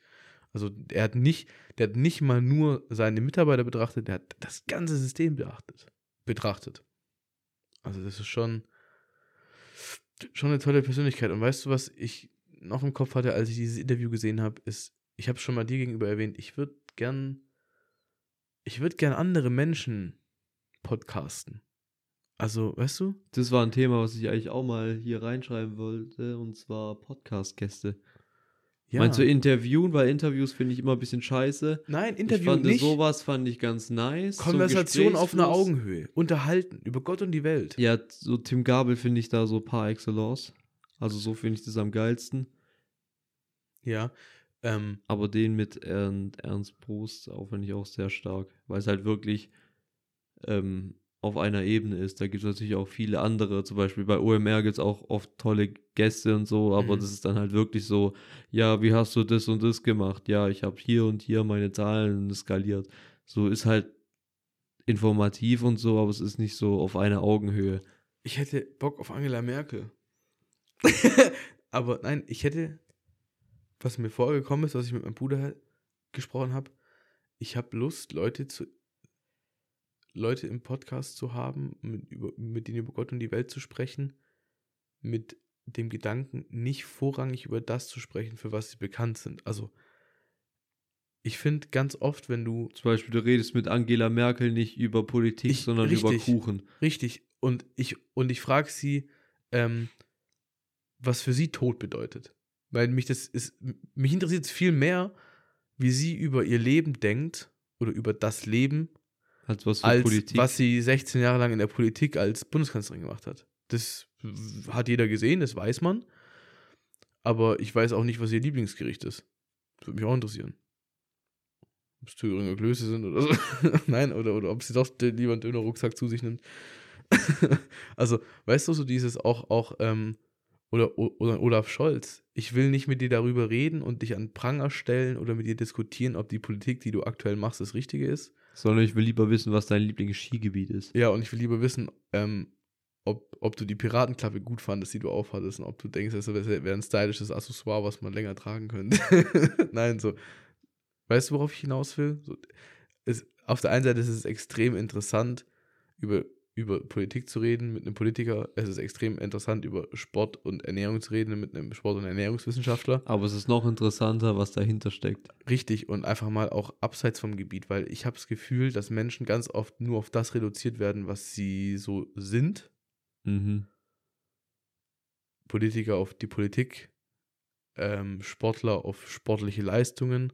Also er hat nicht, der hat nicht mal nur seine Mitarbeiter betrachtet, der hat das ganze System beachtet, betrachtet. Also das ist schon, schon eine tolle Persönlichkeit. Und weißt du, was ich noch im Kopf hatte, als ich dieses Interview gesehen habe, ist, ich habe es schon mal dir gegenüber erwähnt, ich würde gern, ich würde gern andere Menschen podcasten. Also, weißt du? Das war ein Thema, was ich eigentlich auch mal hier reinschreiben wollte, und zwar Podcast-Gäste. Ja. Meinst du interviewen? Weil Interviews finde ich immer ein bisschen scheiße. Nein, Ich Interview fand nicht. sowas fand ich ganz nice. so Konversation auf einer. Augenhöhe. Unterhalten über Gott und die Welt. Ja, so Tim Gabel finde ich da so par excellence. Also so finde ich das am geilsten. Ja. Ähm, Aber den mit Ernst, Prost auch finde ich auch sehr stark, weil es halt wirklich ähm, auf einer Ebene ist. Da gibt es natürlich auch viele andere, zum Beispiel bei OMR gibt es auch oft tolle Gäste und so, aber Mhm. das ist dann halt wirklich so, ja, wie hast du das und das gemacht? Ja, ich habe hier und hier meine Zahlen skaliert. So ist halt informativ und so, aber es ist nicht so auf einer Augenhöhe. ich hätte Bock auf Angela Merkel. Aber nein, ich hätte, was mir vorgekommen ist, was ich mit meinem Bruder gesprochen habe, ich habe Lust, Leute zu Leute im Podcast zu haben, mit, über, mit denen über Gott und die Welt zu sprechen, mit dem Gedanken, nicht vorrangig über das zu sprechen, für was sie bekannt sind. Also, ich finde ganz oft, wenn du Zum Beispiel, du redest mit Angela Merkel nicht über Politik, Ich- sondern über richtig. Kuchen. Richtig. Und ich, und ich frage sie, ähm, was für sie Tod bedeutet. Weil mich das ist, mich interessiert es viel mehr, wie sie über ihr Leben denkt oder über das Leben, Als was als Politik. was sie 16 Jahre lang in der Politik als Bundeskanzlerin gemacht hat. Das hat jeder gesehen, das weiß man. Aber ich weiß auch nicht, was ihr Lieblingsgericht ist. Das würde mich auch interessieren. Ob es Thüringer Klöße sind oder so. Nein, oder, oder ob sie doch lieber einen Döner-Rucksack zu sich nimmt. also, weißt du, so dieses auch, auch, ähm, oder, oder Olaf Scholz. Ich will nicht mit dir darüber reden und dich an Pranger stellen oder mit dir diskutieren, ob die Politik, die du aktuell machst, das Richtige ist. Sondern ich will lieber wissen, was dein Lieblingsskigebiet ist. Ja, und ich will lieber wissen, ähm, ob, ob du die Piratenklappe gut fandest, die du aufhattest, und ob du denkst, das wäre wär ein stylisches Accessoire, was man länger tragen könnte. Nein, so. Weißt du, worauf ich hinaus will? So, es, auf der einen Seite ist es extrem interessant, über, über Politik zu reden mit einem Politiker. Es ist extrem interessant, über Sport und Ernährung zu reden mit einem Sport- und Ernährungswissenschaftler. Aber es ist noch interessanter, was dahinter steckt. Richtig und einfach mal auch abseits vom Gebiet, weil ich habe das Gefühl, dass Menschen ganz oft nur auf das reduziert werden, was sie so sind. Mhm. Politiker auf die Politik, ähm, Sportler auf sportliche Leistungen,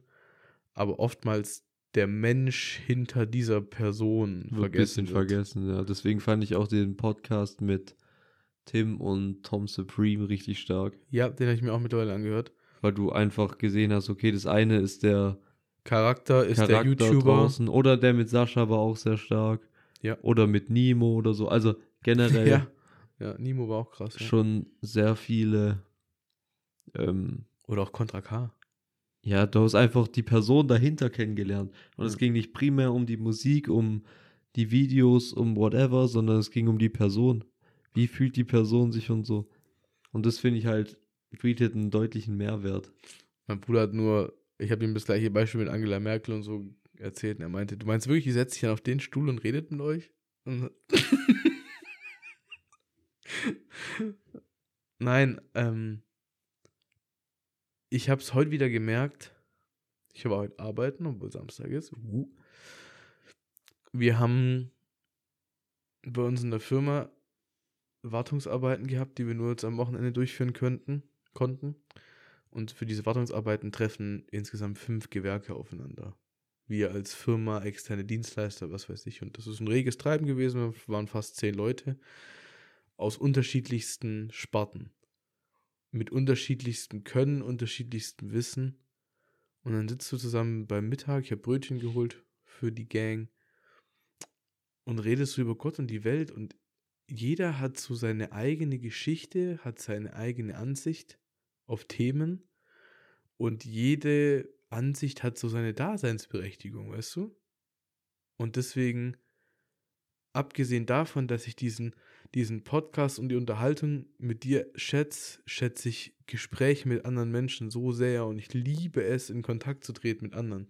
aber oftmals der Mensch hinter dieser Person Wird ein vergessen bisschen wird. vergessen, ja. Deswegen fand ich auch den Podcast mit Tim und Tom Supreme richtig stark. Ja, den habe ich mir auch mittlerweile angehört. Weil du einfach gesehen hast, okay, das eine ist der Charakter ist Charakter der YouTuber. draußen. Oder der mit Sascha war auch sehr stark. Ja. Oder mit Nemo oder so. Also generell Ja. ja, Nimo war auch krass. Ja. schon sehr viele. Ähm, Oder auch Contra K. ja, du hast einfach die Person dahinter kennengelernt. Und es Ja. ging nicht primär um die Musik, um die Videos, um whatever, sondern es ging um die Person. Wie fühlt die Person sich und so. Und das finde ich halt, bietet einen deutlichen Mehrwert. Mein Bruder hat nur, ich habe ihm das gleiche Beispiel mit Angela Merkel und so erzählt. Und er meinte, du meinst wirklich, die setzt sich dann auf den Stuhl und redet mit euch? Nein, ähm, ich habe es heute wieder gemerkt. Ich war heute arbeiten, obwohl Samstag ist. Uh. Wir haben bei uns in der Firma Wartungsarbeiten gehabt, die wir nur jetzt am Wochenende durchführen könnten, konnten. Und für diese Wartungsarbeiten treffen insgesamt fünf Gewerke aufeinander. Wir als Firma, externe Dienstleister, was weiß ich. Und das ist ein reges Treiben gewesen. Wir waren fast zehn Leute aus unterschiedlichsten Sparten. Mit unterschiedlichstem Können, unterschiedlichstem Wissen. Und dann sitzt du zusammen beim Mittag, ich habe Brötchen geholt für die Gang und redest du über Gott und die Welt und jeder hat so seine eigene Geschichte, hat seine eigene Ansicht auf Themen und jede Ansicht hat so seine Daseinsberechtigung, weißt du? Und deswegen, abgesehen davon, dass ich diesen, diesen Podcast und die Unterhaltung mit dir schätze, schätze ich Gespräche mit anderen Menschen so sehr und ich liebe es, in Kontakt zu treten mit anderen.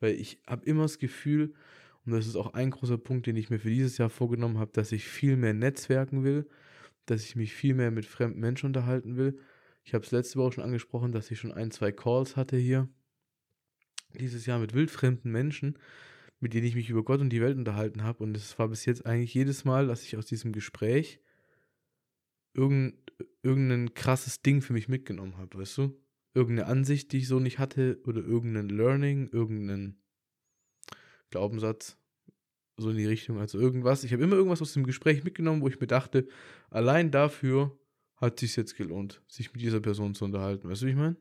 Weil ich habe immer das Gefühl, und das ist auch ein großer Punkt, den ich mir für dieses Jahr vorgenommen habe, dass ich viel mehr netzwerken will, dass ich mich viel mehr mit fremden Menschen unterhalten will. Ich habe es letzte Woche schon angesprochen, dass ich schon ein, zwei Calls hatte hier. Dieses Jahr mit wildfremden Menschen, mit denen ich mich über Gott und die Welt unterhalten habe. Und es war bis jetzt eigentlich jedes Mal, dass ich aus diesem Gespräch irgendein, irgendein krasses Ding für mich mitgenommen habe, weißt du? Irgendeine Ansicht, die ich so nicht hatte, oder irgendein Learning, irgendeinen Glaubenssatz, so in die Richtung, also irgendwas. Ich habe immer irgendwas aus dem Gespräch mitgenommen, wo ich mir dachte, allein dafür hat es sich jetzt gelohnt, sich mit dieser Person zu unterhalten. Weißt du, wie ich meine?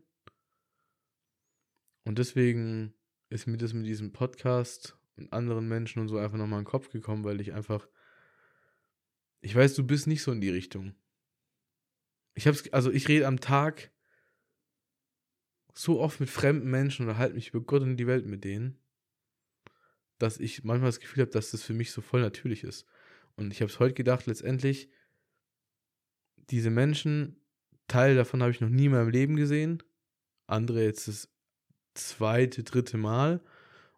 Und deswegen ist mir das mit diesem Podcast und anderen Menschen und so einfach nochmal in den Kopf gekommen, weil ich einfach, ich weiß, du bist nicht so in die Richtung. Ich hab's, also ich rede am Tag so oft mit fremden Menschen oder halte mich über Gott und die Welt mit denen dass ich manchmal das Gefühl habe, dass das für mich so voll natürlich ist. Und ich habe es heute gedacht, letztendlich, diese Menschen, Teil davon habe ich noch nie in meinem Leben gesehen, andere jetzt das zweite, dritte Mal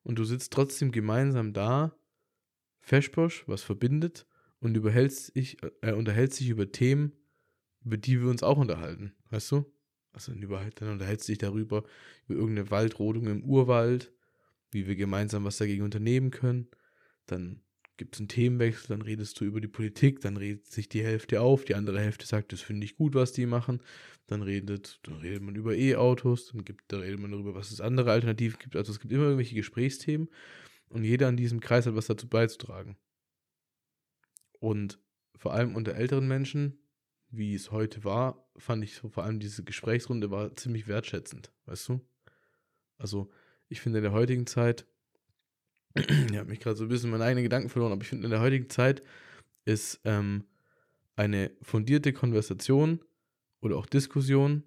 und du sitzt trotzdem gemeinsam da, Feschbosch, was verbindet und überhältst sich, äh, unterhältst sich über Themen, über die wir uns auch unterhalten, weißt du? Also dann unterhältst dich darüber, über irgendeine Waldrodung im Urwald, wie wir gemeinsam was dagegen unternehmen können. Dann gibt es einen Themenwechsel, dann redest du über die Politik, dann redet sich die Hälfte auf, die andere Hälfte sagt, das finde ich gut, was die machen. Dann redet, dann redet man über E-Autos, dann gibt, da redet man darüber, was es andere Alternativen gibt. Also es gibt immer irgendwelche Gesprächsthemen und jeder an diesem Kreis hat was dazu beizutragen. Und vor allem unter älteren Menschen, wie es heute war, fand ich so vor allem diese Gesprächsrunde war ziemlich wertschätzend, weißt du? Also ich finde in der heutigen Zeit, ich habe mich gerade so ein bisschen meine eigenen Gedanken verloren, aber ich finde in der heutigen Zeit ist ähm, eine fundierte Konversation oder auch Diskussion,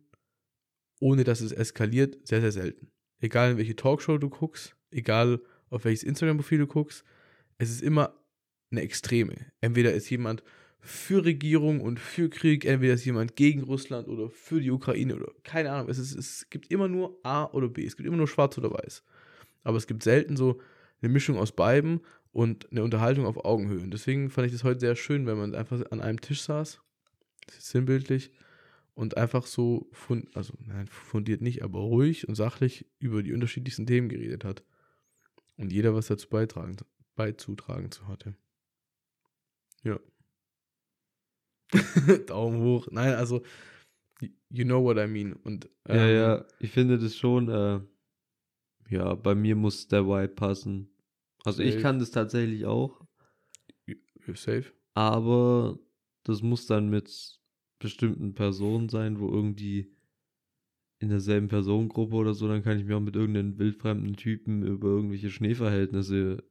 ohne dass es eskaliert, sehr, sehr selten. Egal in welche Talkshow du guckst, egal auf welches Instagram-Profil du guckst, es ist immer eine Extreme. Entweder ist jemand für Regierung und für Krieg, entweder ist jemand gegen Russland oder für die Ukraine oder keine Ahnung. Es, ist, es gibt immer nur A oder B. Es gibt immer nur schwarz oder weiß. Aber es gibt selten so eine Mischung aus beiden und eine Unterhaltung auf Augenhöhe. Und deswegen fand ich das heute sehr schön, wenn man einfach an einem Tisch saß, sinnbildlich, und einfach so, fund, also nein, fundiert nicht, aber ruhig und sachlich über die unterschiedlichsten Themen geredet hat. Und jeder was dazu beitragen, beizutragen zu hatte. Ja. Daumen hoch. Nein, also, you know what I mean. Und, ähm, ja, ja, ich finde das schon, äh, ja, bei mir muss der Vibe passen. Also safe. ich kann das tatsächlich auch. You're safe. Aber das muss dann mit bestimmten Personen sein, wo irgendwie in derselben Personengruppe oder so, dann kann ich mich auch mit irgendeinem wildfremden Typen über irgendwelche Schneeverhältnisse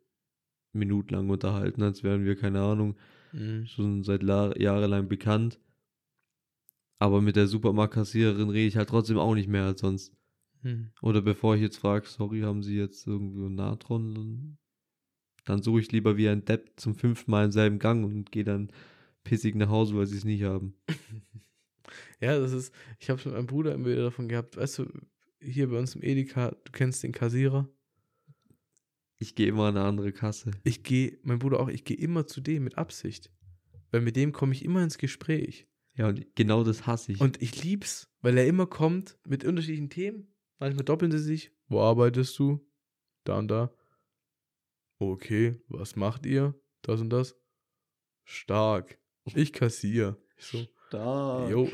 minutenlang unterhalten, als wären wir, keine Ahnung, Mhm. Schon seit jahrelang bekannt. Aber mit der Supermarktkassiererin rede ich halt trotzdem auch nicht mehr als sonst. Mhm. Oder bevor ich jetzt frage, sorry, haben Sie jetzt irgendwo Natron? Dann, dann suche ich lieber wie ein Depp zum fünften Mal im selben Gang und gehe dann pissig nach Hause, weil sie es nicht haben. ja, das ist, ich habe schon mit meinem Bruder immer wieder davon gehabt, weißt du, hier bei uns im Edeka, du kennst den Kassierer? Ich gehe immer an eine andere Kasse. Ich gehe, mein Bruder auch, ich gehe immer zu dem mit Absicht. Weil mit dem komme ich immer ins Gespräch. Ja, und genau das hasse ich. Und ich lieb's, weil er immer kommt mit unterschiedlichen Themen. Manchmal doppeln sie sich. Wo arbeitest du? Da und da. Okay, was macht ihr? Das und das. Stark. Ich kassiere. Ich so. Stark. Jo.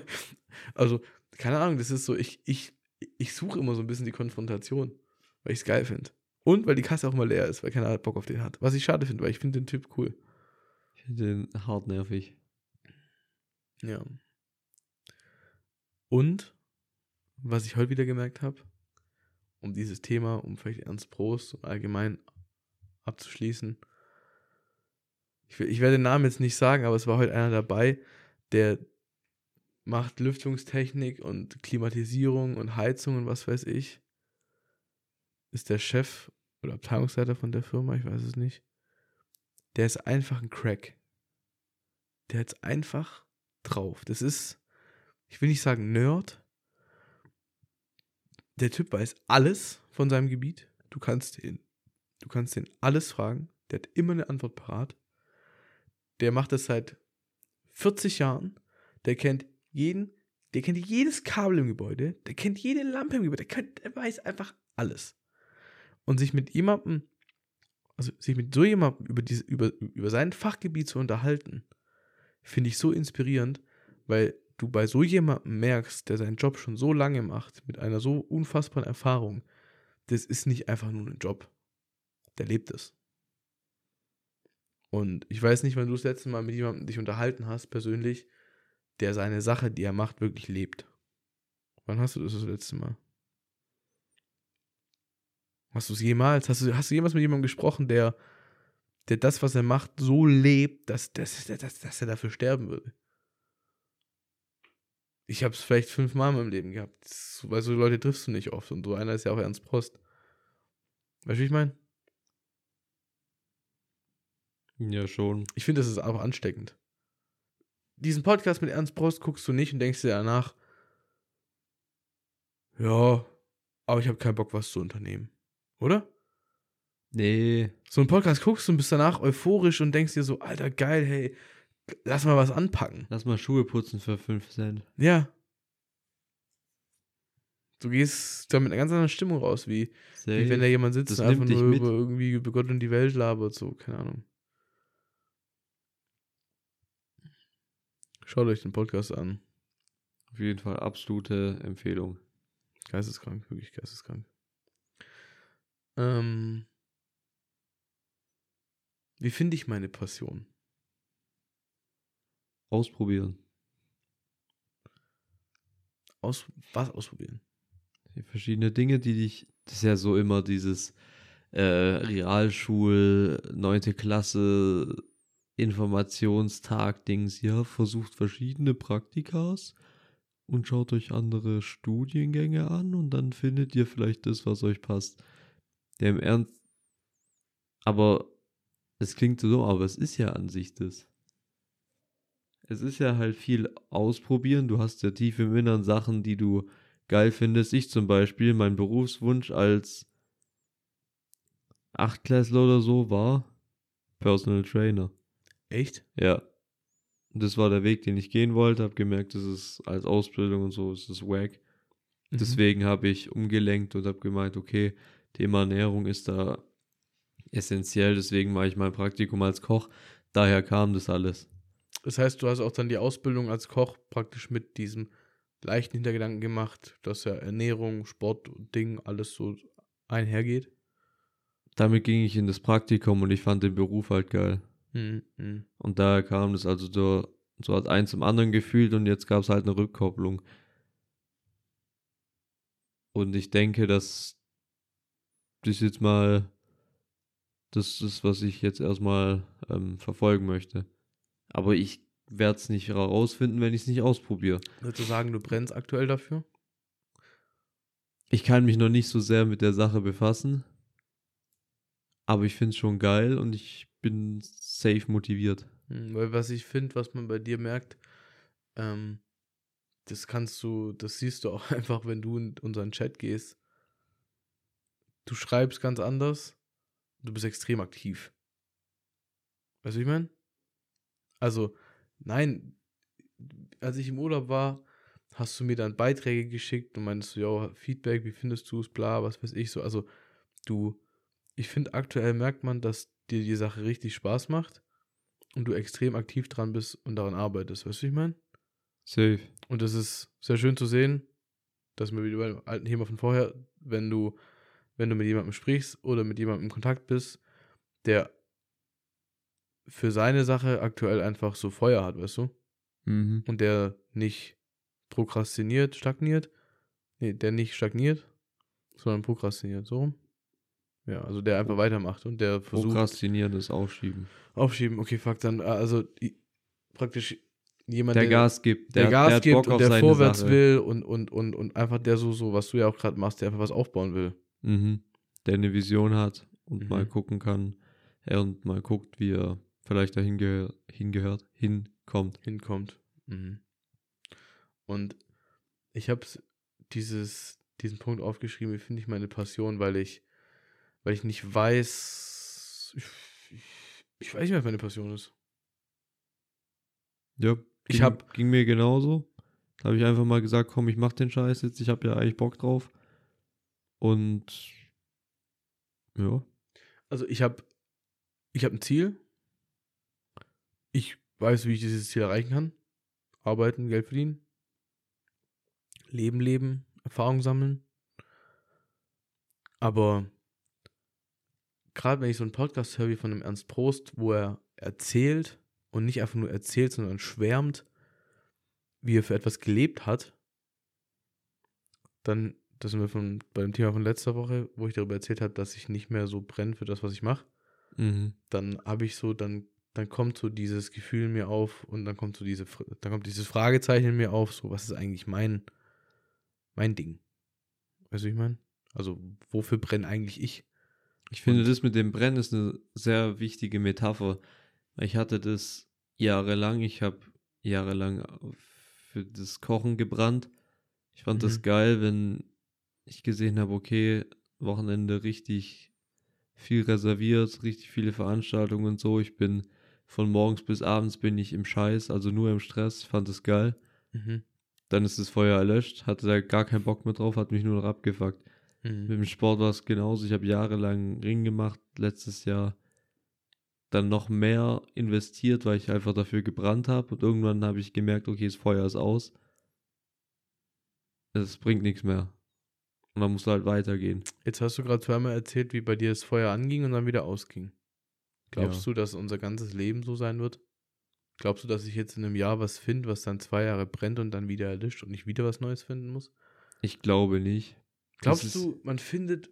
also, keine Ahnung, das ist so, ich, ich, ich suche immer so ein bisschen die Konfrontation, weil ich es geil finde. Und weil die Kasse auch mal leer ist, weil keiner Bock auf den hat. Was ich schade finde, weil ich finde den Typ cool. Ich finde den hart nervig. Ja. Und, was ich heute wieder gemerkt habe, um dieses Thema, um vielleicht Ernst Prost allgemein abzuschließen, ich, ich werde den Namen jetzt nicht sagen, aber es war heute einer dabei, der macht Lüftungstechnik und Klimatisierung und Heizung und was weiß ich. Ist der Chef oder Abteilungsleiter von der Firma, ich weiß es nicht. Der ist einfach ein Crack. Der hat es einfach drauf. Das ist, ich will nicht sagen Nerd. Der Typ weiß alles von seinem Gebiet. Du kannst ihn, du kannst ihn alles fragen. Der hat immer eine Antwort parat. Der macht das seit 40 Jahren, der kennt jeden, der kennt jedes Kabel im Gebäude, der kennt jede Lampe im Gebäude, der, kennt, der weiß einfach alles. Und sich mit jemandem, also sich mit so jemandem über, diese, über, über sein Fachgebiet zu unterhalten, finde ich so inspirierend, weil du bei so jemandem merkst, der seinen Job schon so lange macht, mit einer so unfassbaren Erfahrung, das ist nicht einfach nur ein Job. Der lebt es. Und ich weiß nicht, wann du das letzte Mal mit jemandem dich unterhalten hast, persönlich, der seine Sache, die er macht, wirklich lebt. Wann hast du das das letzte Mal? Hast du es jemals? Hast du, hast du jemals mit jemandem gesprochen, der, der das, was er macht, so lebt, dass, dass, dass, dass er dafür sterben würde? Ich habe es vielleicht fünfmal in meinem Leben gehabt. Weil so Leute triffst du nicht oft. Und so einer ist ja auch Ernst Prost. Weißt du, wie ich meine? Ja, schon. Ich finde, das ist auch ansteckend. Diesen Podcast mit Ernst Prost guckst du nicht und denkst dir danach, ja, aber ich habe keinen Bock, was zu unternehmen. Oder? Nee. So einen Podcast guckst du und bist danach euphorisch und denkst dir so, Alter, geil, hey, lass mal was anpacken. Lass mal Schuhe putzen für 5 Cent. Ja. Du gehst da mit einer ganz anderen Stimmung raus, wie, wie wenn da jemand sitzt Das und einfach nur mit. über irgendwie über Gott und die Welt labert, so, keine Ahnung. Schaut euch den Podcast an. Auf jeden Fall absolute Empfehlung. Geisteskrank, wirklich geisteskrank. Ähm, wie finde ich meine Passion? Ausprobieren. Aus, was ausprobieren? Verschiedene Dinge, die dich. Das ist ja so immer dieses äh, Realschul, 9. Klasse, Informationstag-Dings. Ja, versucht verschiedene Praktikas und schaut euch andere Studiengänge an und dann findet ihr vielleicht das, was euch passt. Der im Ernst. Aber es klingt so, aber es ist ja an sich das. Es ist ja halt viel ausprobieren. Du hast ja tief im Innern Sachen, die du geil findest. Ich zum Beispiel, mein Berufswunsch als Achtklässler oder so war Personal Trainer. Echt? Ja. Und das war der Weg, den ich gehen wollte. Hab gemerkt, das ist als Ausbildung und so, ist das wack. Mhm. Deswegen habe ich umgelenkt und habe gemeint, okay, Thema Ernährung ist da essentiell. Deswegen mache ich mein Praktikum als Koch. Daher kam das alles. Das heißt, du hast auch dann die Ausbildung als Koch praktisch mit diesem leichten Hintergedanken gemacht, dass ja Ernährung, Sport und Ding alles so einhergeht. Damit ging ich in das Praktikum und ich fand den Beruf halt geil. Mhm. mhm. Und daher kam das also so, so hat eins zum anderen gefühlt und jetzt gab es halt eine Rückkopplung. Und ich denke, dass das jetzt mal das ist, was ich jetzt erstmal ähm, verfolgen möchte. Aber ich werde es nicht herausfinden, wenn ich es nicht ausprobiere. Würdest du sagen, du brennst aktuell dafür? Ich kann mich noch nicht so sehr mit der Sache befassen. Aber ich finde es schon geil und ich bin safe motiviert. Mhm, Weil was ich finde, was man bei dir merkt, ähm, das kannst du, das siehst du auch einfach, wenn du in unseren Chat gehst. Du schreibst ganz anders, du bist extrem aktiv. Weißt du, ich meine? Also, nein, als ich im Urlaub war, hast du mir dann Beiträge geschickt und meinst du, ja, Feedback, wie findest du es, bla, was weiß ich so. Also, du, ich finde, aktuell merkt man, dass dir die Sache richtig Spaß macht und du extrem aktiv dran bist und daran arbeitest. Weißt du, ich meine? Safe. Und das ist sehr schön zu sehen, dass wir wieder beim alten Thema von vorher, wenn du, wenn du mit jemandem sprichst oder mit jemandem in Kontakt bist, der für seine Sache aktuell einfach so Feuer hat, weißt du? Mhm. Und der nicht prokrastiniert, stagniert. Nee, der nicht stagniert, sondern prokrastiniert, so. Ja, also der einfach weitermacht und der versucht. Prokrastinieren ist Aufschieben. Aufschieben, okay, fuck, dann, äh, also praktisch jemand, Der Gas gibt. der, hat- Gas hat gibt und der vorwärts Sache. will und, und, und, und einfach der so, so, was du ja auch gerade machst, der einfach was aufbauen will. Mhm. Der eine Vision hat und Mhm. mal gucken kann. Und mal guckt, wie er vielleicht dahin gehör, hingehört, hinkommt. hinkommt. Mhm. Und ich habe dieses, diesen Punkt aufgeschrieben, wie finde ich meine Passion, weil ich, weil ich nicht weiß, ich, ich, ich weiß nicht, was meine Passion ist. Ja, Ich ging, hab- ging mir genauso. Da habe ich einfach mal gesagt, komm, ich mach den Scheiß jetzt, ich habe ja eigentlich Bock drauf. Und ja, Also ich habe ich hab ein Ziel. Ich weiß, wie ich dieses Ziel erreichen kann. Arbeiten, Geld verdienen. Leben, leben, Erfahrung sammeln. Aber gerade wenn ich so einen Podcast höre wie von dem Ernst Prost, wo er erzählt und nicht einfach nur erzählt, sondern schwärmt, wie er für etwas gelebt hat, dann, das sind wir von, bei dem Thema von letzter Woche, wo ich darüber erzählt habe, dass ich nicht mehr so brenne für das, was ich mache, mhm. dann habe ich so, dann, dann kommt so dieses Gefühl in mir auf und dann kommt so diese, dann kommt dieses Fragezeichen in mir auf, so, was ist eigentlich mein, mein Ding? Weißt du, ich meine? Also, wofür brenne eigentlich ich? Ich finde, Und- das mit dem Brennen ist eine sehr wichtige Metapher. Ich hatte das jahrelang. Ich habe jahrelang für das Kochen gebrannt. Ich fand das Mhm. geil, wenn ich gesehen habe, okay, Wochenende richtig viel reserviert, richtig viele Veranstaltungen und so. Ich bin von morgens bis abends bin ich im Scheiß, also nur im Stress. Fand es geil. Mhm. Dann ist das Feuer erlöscht, hatte da gar keinen Bock mehr drauf, hat mich nur noch abgefuckt. Mit Mhm. dem Sport war es genauso. Ich habe jahrelang Ring gemacht, letztes Jahr dann noch mehr investiert, weil ich einfach dafür gebrannt habe. Und irgendwann habe ich gemerkt, okay, das Feuer ist aus. Es bringt nichts mehr. Und dann musst du halt weitergehen. Jetzt hast du gerade zweimal erzählt, wie bei dir das Feuer anging und dann wieder ausging. Glaubst Ja. du, dass unser ganzes Leben so sein wird? Glaubst du, dass ich jetzt in einem Jahr was finde, was dann zwei Jahre brennt und dann wieder erlischt und ich wieder was Neues finden muss? Ich glaube nicht. Glaubst du, man findet,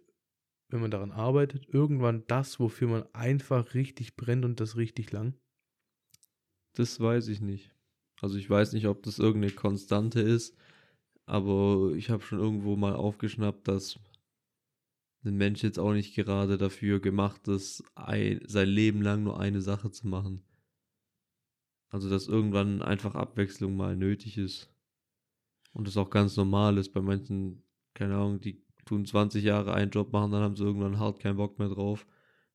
wenn man daran arbeitet, irgendwann das, wofür man einfach richtig brennt und das richtig lang? Das weiß ich nicht. Also ich weiß nicht, ob das irgendeine Konstante ist, aber ich habe schon irgendwo mal aufgeschnappt, dass ein Mensch jetzt auch nicht gerade dafür gemacht ist, ein, sein Leben lang nur eine Sache zu machen. Also dass irgendwann einfach Abwechslung mal nötig ist. Und das auch ganz normal ist. Bei manchen, keine Ahnung, die tun 20 Jahre einen Job machen, dann haben sie irgendwann hart keinen Bock mehr drauf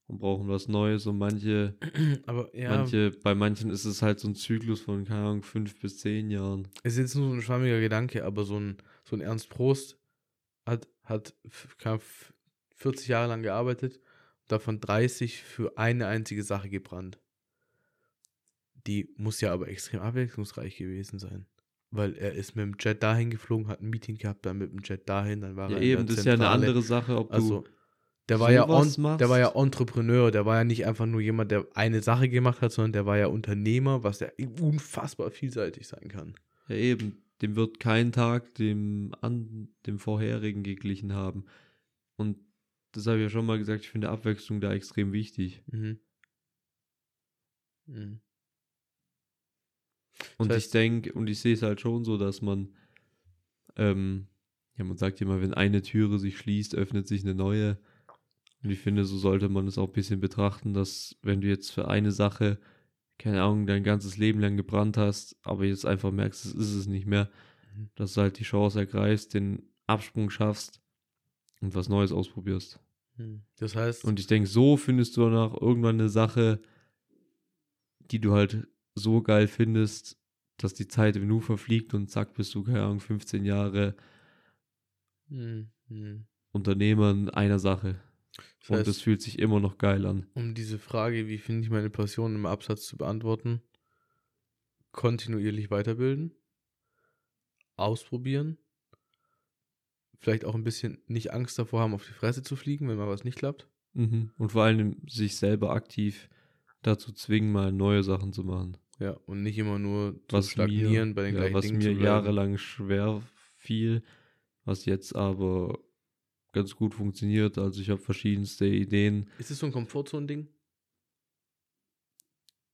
und brauchen was Neues. Und manche Aber ja, Manche, bei manchen ist es halt so ein Zyklus von, keine Ahnung, fünf bis zehn Jahren. ist jetzt nur so ein schwammiger Gedanke, aber so ein, so ein Ernst Prost hat, hat 40 Jahre lang gearbeitet, davon 30 für eine einzige Sache gebrannt. Die muss ja aber extrem abwechslungsreich gewesen sein. Weil er ist mit dem Jet dahin geflogen, hat ein Meeting gehabt, dann mit dem Jet dahin, dann war Ja, er in eben, das ist ja eine Zentrale. andere Sache, ob Also, du. der war, ja on, der war ja. Entrepreneur, der war ja nicht einfach nur jemand, der eine Sache gemacht hat, sondern der war ja Unternehmer, was ja unfassbar vielseitig sein kann. Ja, eben, dem wird kein Tag dem, an, dem vorherigen geglichen haben. Und das habe ich ja schon mal gesagt, ich finde Abwechslung da extrem wichtig. Mhm. Mhm. Und Das ich heißt- denke, und ich sehe es halt schon so, dass man, ähm, ja, man sagt immer, wenn eine Türe sich schließt, öffnet sich eine neue. Und ich finde, so sollte man es auch ein bisschen betrachten, dass wenn du jetzt für eine Sache, keine Ahnung, dein ganzes Leben lang gebrannt hast, aber jetzt einfach merkst, es ist es nicht mehr, Mhm. dass du halt die Chance ergreifst, den Absprung schaffst und was Neues ausprobierst. Mhm. Das heißt, Und ich denke, so findest du danach irgendwann eine Sache, die du halt so geil findest, dass die Zeit im Nu verfliegt und zack, bist du, keine Ahnung, 15 Jahre Mhm. Mhm. Unternehmer in einer Sache. Das Und heißt, das fühlt sich immer noch geil an. um diese Frage, wie finde ich meine Passion im Absatz zu beantworten, kontinuierlich weiterbilden, ausprobieren, vielleicht auch ein bisschen nicht Angst davor haben, auf die Fresse zu fliegen, wenn mal was nicht klappt. Mhm. Und vor allem sich selber aktiv dazu zwingen, mal neue Sachen zu machen. Ja, und nicht immer nur zu Was stagnieren mir, bei den ja, gleichen was Dingen mir zu bleiben. jahrelang schwer fiel, was jetzt aber ganz gut funktioniert. Also ich habe verschiedenste Ideen. Ist es so ein Komfortzone-Ding?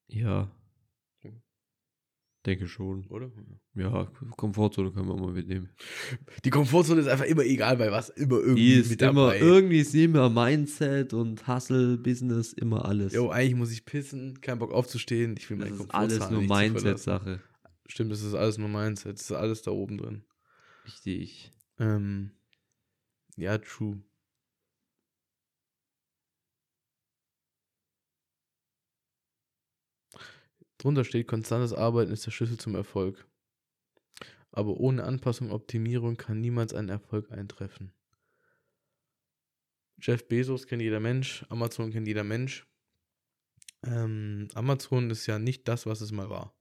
Ja. Denke schon. Oder? Ja, Komfortzone können wir mal mitnehmen. Die Komfortzone ist einfach immer egal, bei was immer irgendwie Die ist mit immer, dabei. irgendwie ist immer Mindset und Hustle, Business, immer alles. Jo, eigentlich muss ich pissen, kein Bock aufzustehen, ich will das meine ist alles nur. Mindset-Sache. Stimmt, das ist alles nur Mindset, das ist alles da oben drin. Richtig. Ähm, ja, true. Drunter steht, konstantes Arbeiten ist der Schlüssel zum Erfolg. Aber ohne Anpassung und Optimierung kann niemals ein Erfolg eintreffen. Jeff Bezos kennt jeder Mensch, Amazon kennt jeder Mensch. Ähm, Amazon ist ja nicht das, was es mal war.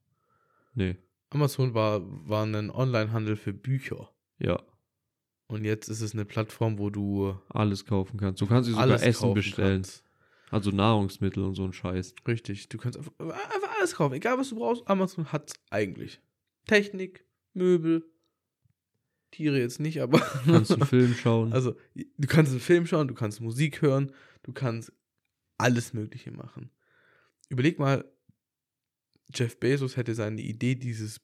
Nee. Amazon war, war ein Onlinehandel für Bücher. Ja. Und jetzt ist es eine Plattform, wo du Alles kaufen kannst. Du kannst dir sogar alles Essen bestellen. kannst. Also Nahrungsmittel und so ein Scheiß. Richtig, du kannst einfach, einfach alles kaufen, egal was du brauchst. Amazon hat's eigentlich. Technik, Möbel, Tiere jetzt nicht, aber Du kannst einen Film schauen. also du kannst einen Film schauen, du kannst Musik hören, du kannst alles Mögliche machen. Überleg mal, Jeff Bezos hätte seine Idee dieses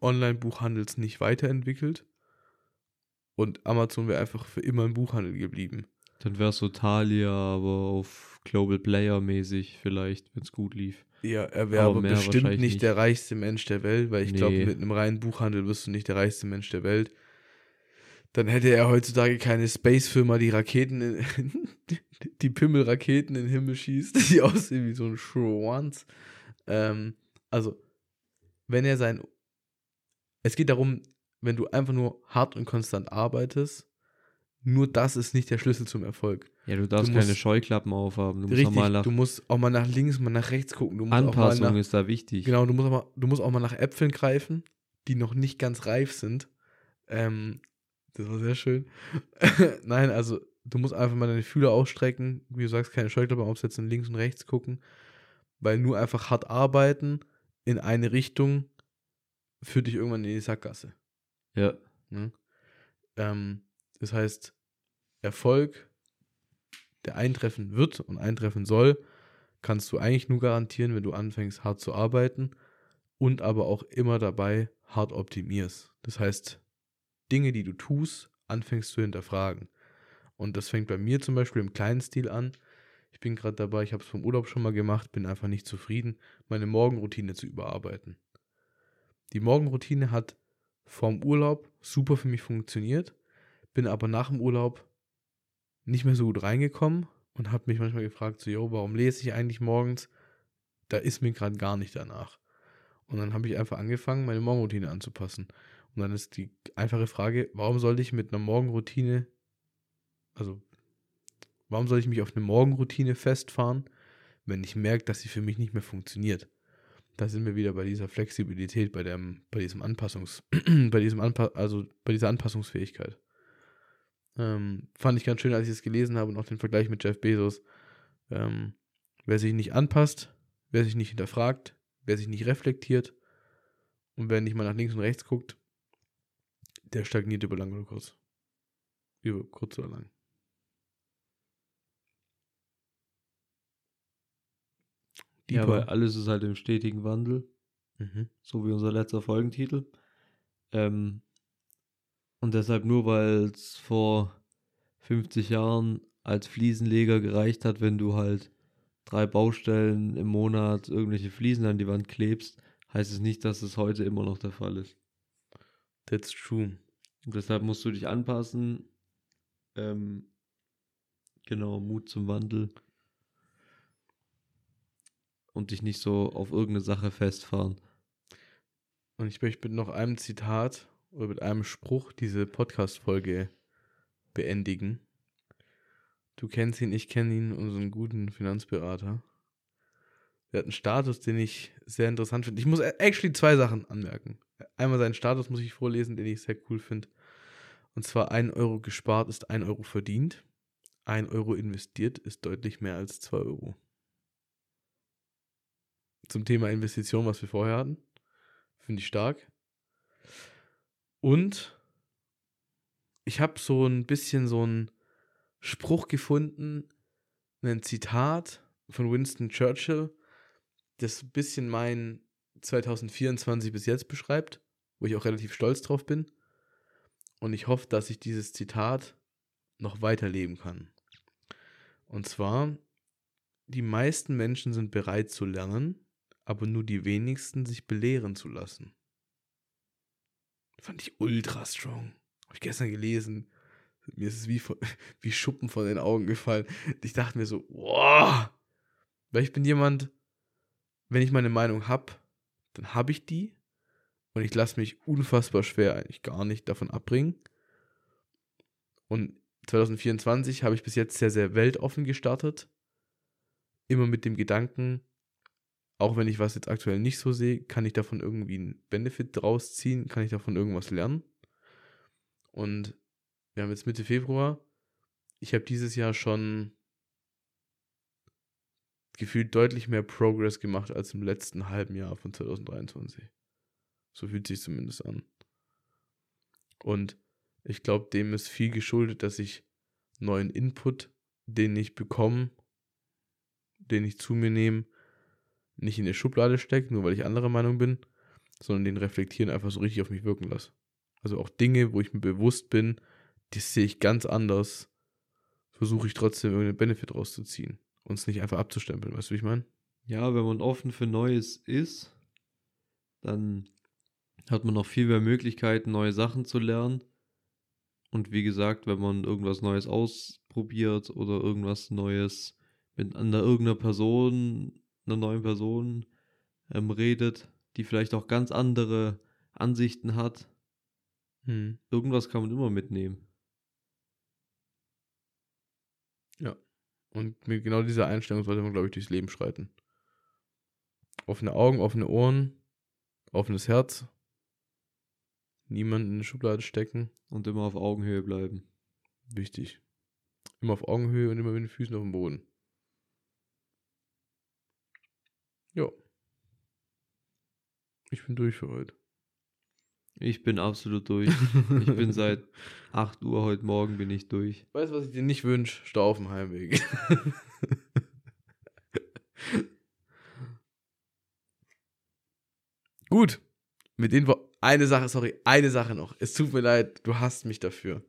Online-Buchhandels nicht weiterentwickelt und Amazon wäre einfach für immer im Buchhandel geblieben. Dann wär's so Thalia, aber auf Global Player mäßig vielleicht, wenn's gut lief. Ja, er wäre Aber aber, bestimmt nicht, nicht. der reichste Mensch der Welt, weil ich glaube, Nee. mit einem reinen Buchhandel wirst du nicht der reichste Mensch der Welt. Dann hätte er heutzutage keine Space-Firma, die Raketen, in, die Pimmelraketen in den Himmel schießt, die aussehen wie so ein Schwanz. Ähm, also, wenn er sein. Es geht darum, wenn du einfach nur hart und konstant arbeitest, nur das ist nicht der Schlüssel zum Erfolg. Ja, du darfst Du keine musst- Scheuklappen aufhaben. Du musst auch mal nach du musst auch mal nach links, mal nach rechts gucken. Anpassung nach, ist da wichtig. Genau, du musst, auch mal, du musst auch mal nach Äpfeln greifen, die noch nicht ganz reif sind. Ähm, das war sehr schön. Nein, also du musst einfach mal deine Fühler ausstrecken, wie du sagst, keine Scheuklappe aufsetzen, links und rechts gucken, weil nur einfach hart arbeiten in eine Richtung führt dich irgendwann in die Sackgasse. Ja. Ne? Ähm, das heißt, Erfolg, der eintreffen wird und eintreffen soll, kannst du eigentlich nur garantieren, wenn du anfängst, hart zu arbeiten und aber auch immer dabei hart optimierst. Das heißt, Dinge, die du tust, anfängst zu hinterfragen. Und das fängt bei mir zum Beispiel im kleinen Stil an. Ich bin gerade dabei, ich habe es vom Urlaub schon mal gemacht, bin einfach nicht zufrieden, meine Morgenroutine zu überarbeiten. Die Morgenroutine hat vorm Urlaub super für mich funktioniert, bin aber nach dem Urlaub nicht mehr so gut reingekommen und habe mich manchmal gefragt, so, yo, warum lese ich eigentlich morgens? Da ist mir gerade gar nicht danach. Und dann habe ich einfach angefangen, meine Morgenroutine anzupassen. Und dann ist die einfache Frage, warum sollte ich mit einer Morgenroutine, also warum soll ich mich auf eine Morgenroutine festfahren, wenn ich merke, dass sie für mich nicht mehr funktioniert? Da sind wir wieder bei dieser Flexibilität, bei dem, bei diesem Anpassungs, bei diesem Anpa also bei dieser Anpassungsfähigkeit. Ähm, fand ich ganz schön, als ich es gelesen habe und auch den Vergleich mit Jeff Bezos. Ähm, wer sich nicht anpasst, wer sich nicht hinterfragt, wer sich nicht reflektiert und wer nicht mal nach links und rechts guckt, der stagniert über lang oder kurz. Über kurz oder lang. Ja, Deeper. weil alles ist halt im stetigen Wandel, Mhm. so wie unser letzter Folgentitel. Ähm, und deshalb nur, weil es vor 50 Jahren als Fliesenleger gereicht hat, wenn du halt drei Baustellen im Monat irgendwelche Fliesen an die Wand klebst, heißt es nicht, dass es heute immer noch der Fall ist. That's true. Und deshalb musst du dich anpassen. Ähm, genau, Mut zum Wandel. Und dich nicht so auf irgendeine Sache festfahren. Und ich möchte mit noch einem Zitat oder mit einem Spruch diese Podcast-Folge beendigen. Du kennst ihn, ich kenne ihn, unseren guten Finanzberater. Der hat einen Status, den ich sehr interessant finde. Ich muss actually zwei Sachen anmerken. Einmal seinen Status muss ich vorlesen, den ich sehr cool finde. Und zwar ein Euro gespart ist ein Euro verdient. Ein Euro investiert ist deutlich mehr als zwei Euro. Zum Thema Investition, was wir vorher hatten. Finde ich stark. Und ich habe so ein bisschen so einen Spruch gefunden, ein Zitat von Winston Churchill, das ein bisschen mein 2024 bis jetzt beschreibt, wo ich auch relativ stolz drauf bin. Und ich hoffe, dass ich dieses Zitat noch weiterleben kann. Und zwar, die meisten Menschen sind bereit zu lernen, aber nur die wenigsten sich belehren zu lassen. Fand ich ultra strong. Habe ich gestern gelesen. Mir ist es wie, wie Schuppen von den Augen gefallen. Ich dachte mir so, wow. Weil ich bin jemand, wenn ich meine Meinung habe, dann habe ich die. Und ich lasse mich unfassbar schwer eigentlich gar nicht davon abbringen. Und 2024 habe ich bis jetzt sehr, sehr weltoffen gestartet. Immer mit dem Gedanken, auch wenn ich was jetzt aktuell nicht so sehe, kann ich davon irgendwie einen Benefit draus ziehen, kann ich davon irgendwas lernen. Und wir haben jetzt Mitte Februar. Ich habe dieses Jahr schon gefühlt deutlich mehr Progress gemacht als im letzten halben Jahr von 2023. So fühlt sich zumindest an. Und ich glaube, dem ist viel geschuldet, dass ich neuen Input, den ich bekomme, den ich zu mir nehme, nicht in eine Schublade stecke, nur weil ich anderer Meinung bin, sondern den reflektieren einfach so richtig auf mich wirken lasse. Also auch Dinge, wo ich mir bewusst bin, die sehe ich ganz anders, versuche ich trotzdem irgendeinen Benefit rauszuziehen und es nicht einfach abzustempeln, weißt du, wie ich meine? Ja, wenn man offen für Neues ist, dann hat man noch viel mehr Möglichkeiten, neue Sachen zu lernen. Und wie gesagt, wenn man irgendwas Neues ausprobiert oder irgendwas Neues mit einer irgendeiner Person, einer neuen Person ähm, redet, die vielleicht auch ganz andere Ansichten hat, Hm. irgendwas kann man immer mitnehmen. Und mit genau dieser Einstellung sollte man, glaube ich, durchs Leben schreiten. Offene Augen, offene Ohren, offenes Herz. Niemanden in eine Schublade stecken. Und immer auf Augenhöhe bleiben. Wichtig. Immer auf Augenhöhe und immer mit den Füßen auf dem Boden. Ja. Ich bin durch für heute. Ich bin absolut durch. Ich bin seit 8 Uhr heute Morgen bin ich durch. Weißt du, was ich dir nicht wünsche? Stau auf dem Heimweg. Gut. Mit den Wo eine Sache, sorry, eine Sache noch. Es tut mir leid, du hasst mich dafür.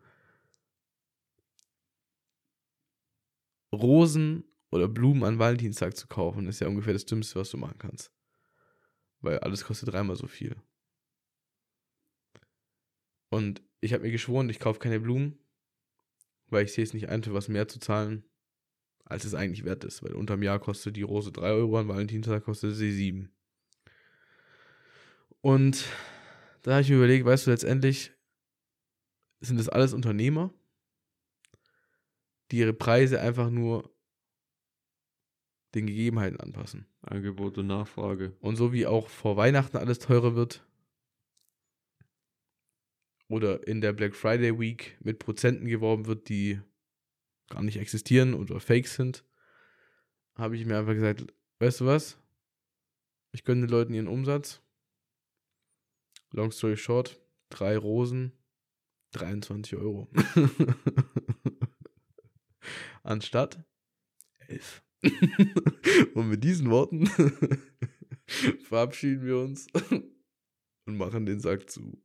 Rosen oder Blumen an Valentinstag zu kaufen, ist ja ungefähr das Dümmste, was du machen kannst. Weil alles kostet dreimal so viel. Und ich habe mir geschworen, ich kaufe keine Blumen, weil ich sehe es nicht ein, für was mehr zu zahlen, als es eigentlich wert ist. Weil unterm Jahr kostet die Rose 3 Euro, an Valentinstag kostet sie 7. Und da habe ich mir überlegt, weißt du, letztendlich sind das alles Unternehmer, die ihre Preise einfach nur den Gegebenheiten anpassen. Angebot und Nachfrage. Und so wie auch vor Weihnachten alles teurer wird oder in der Black Friday Week mit Prozenten geworben wird, die gar nicht existieren oder fake sind, habe ich mir einfach gesagt, weißt du was? Ich gönne den Leuten ihren Umsatz. Long story short, drei Rosen, 23 Euro. Anstatt 11. Und mit diesen Worten verabschieden wir uns und machen den Sack zu.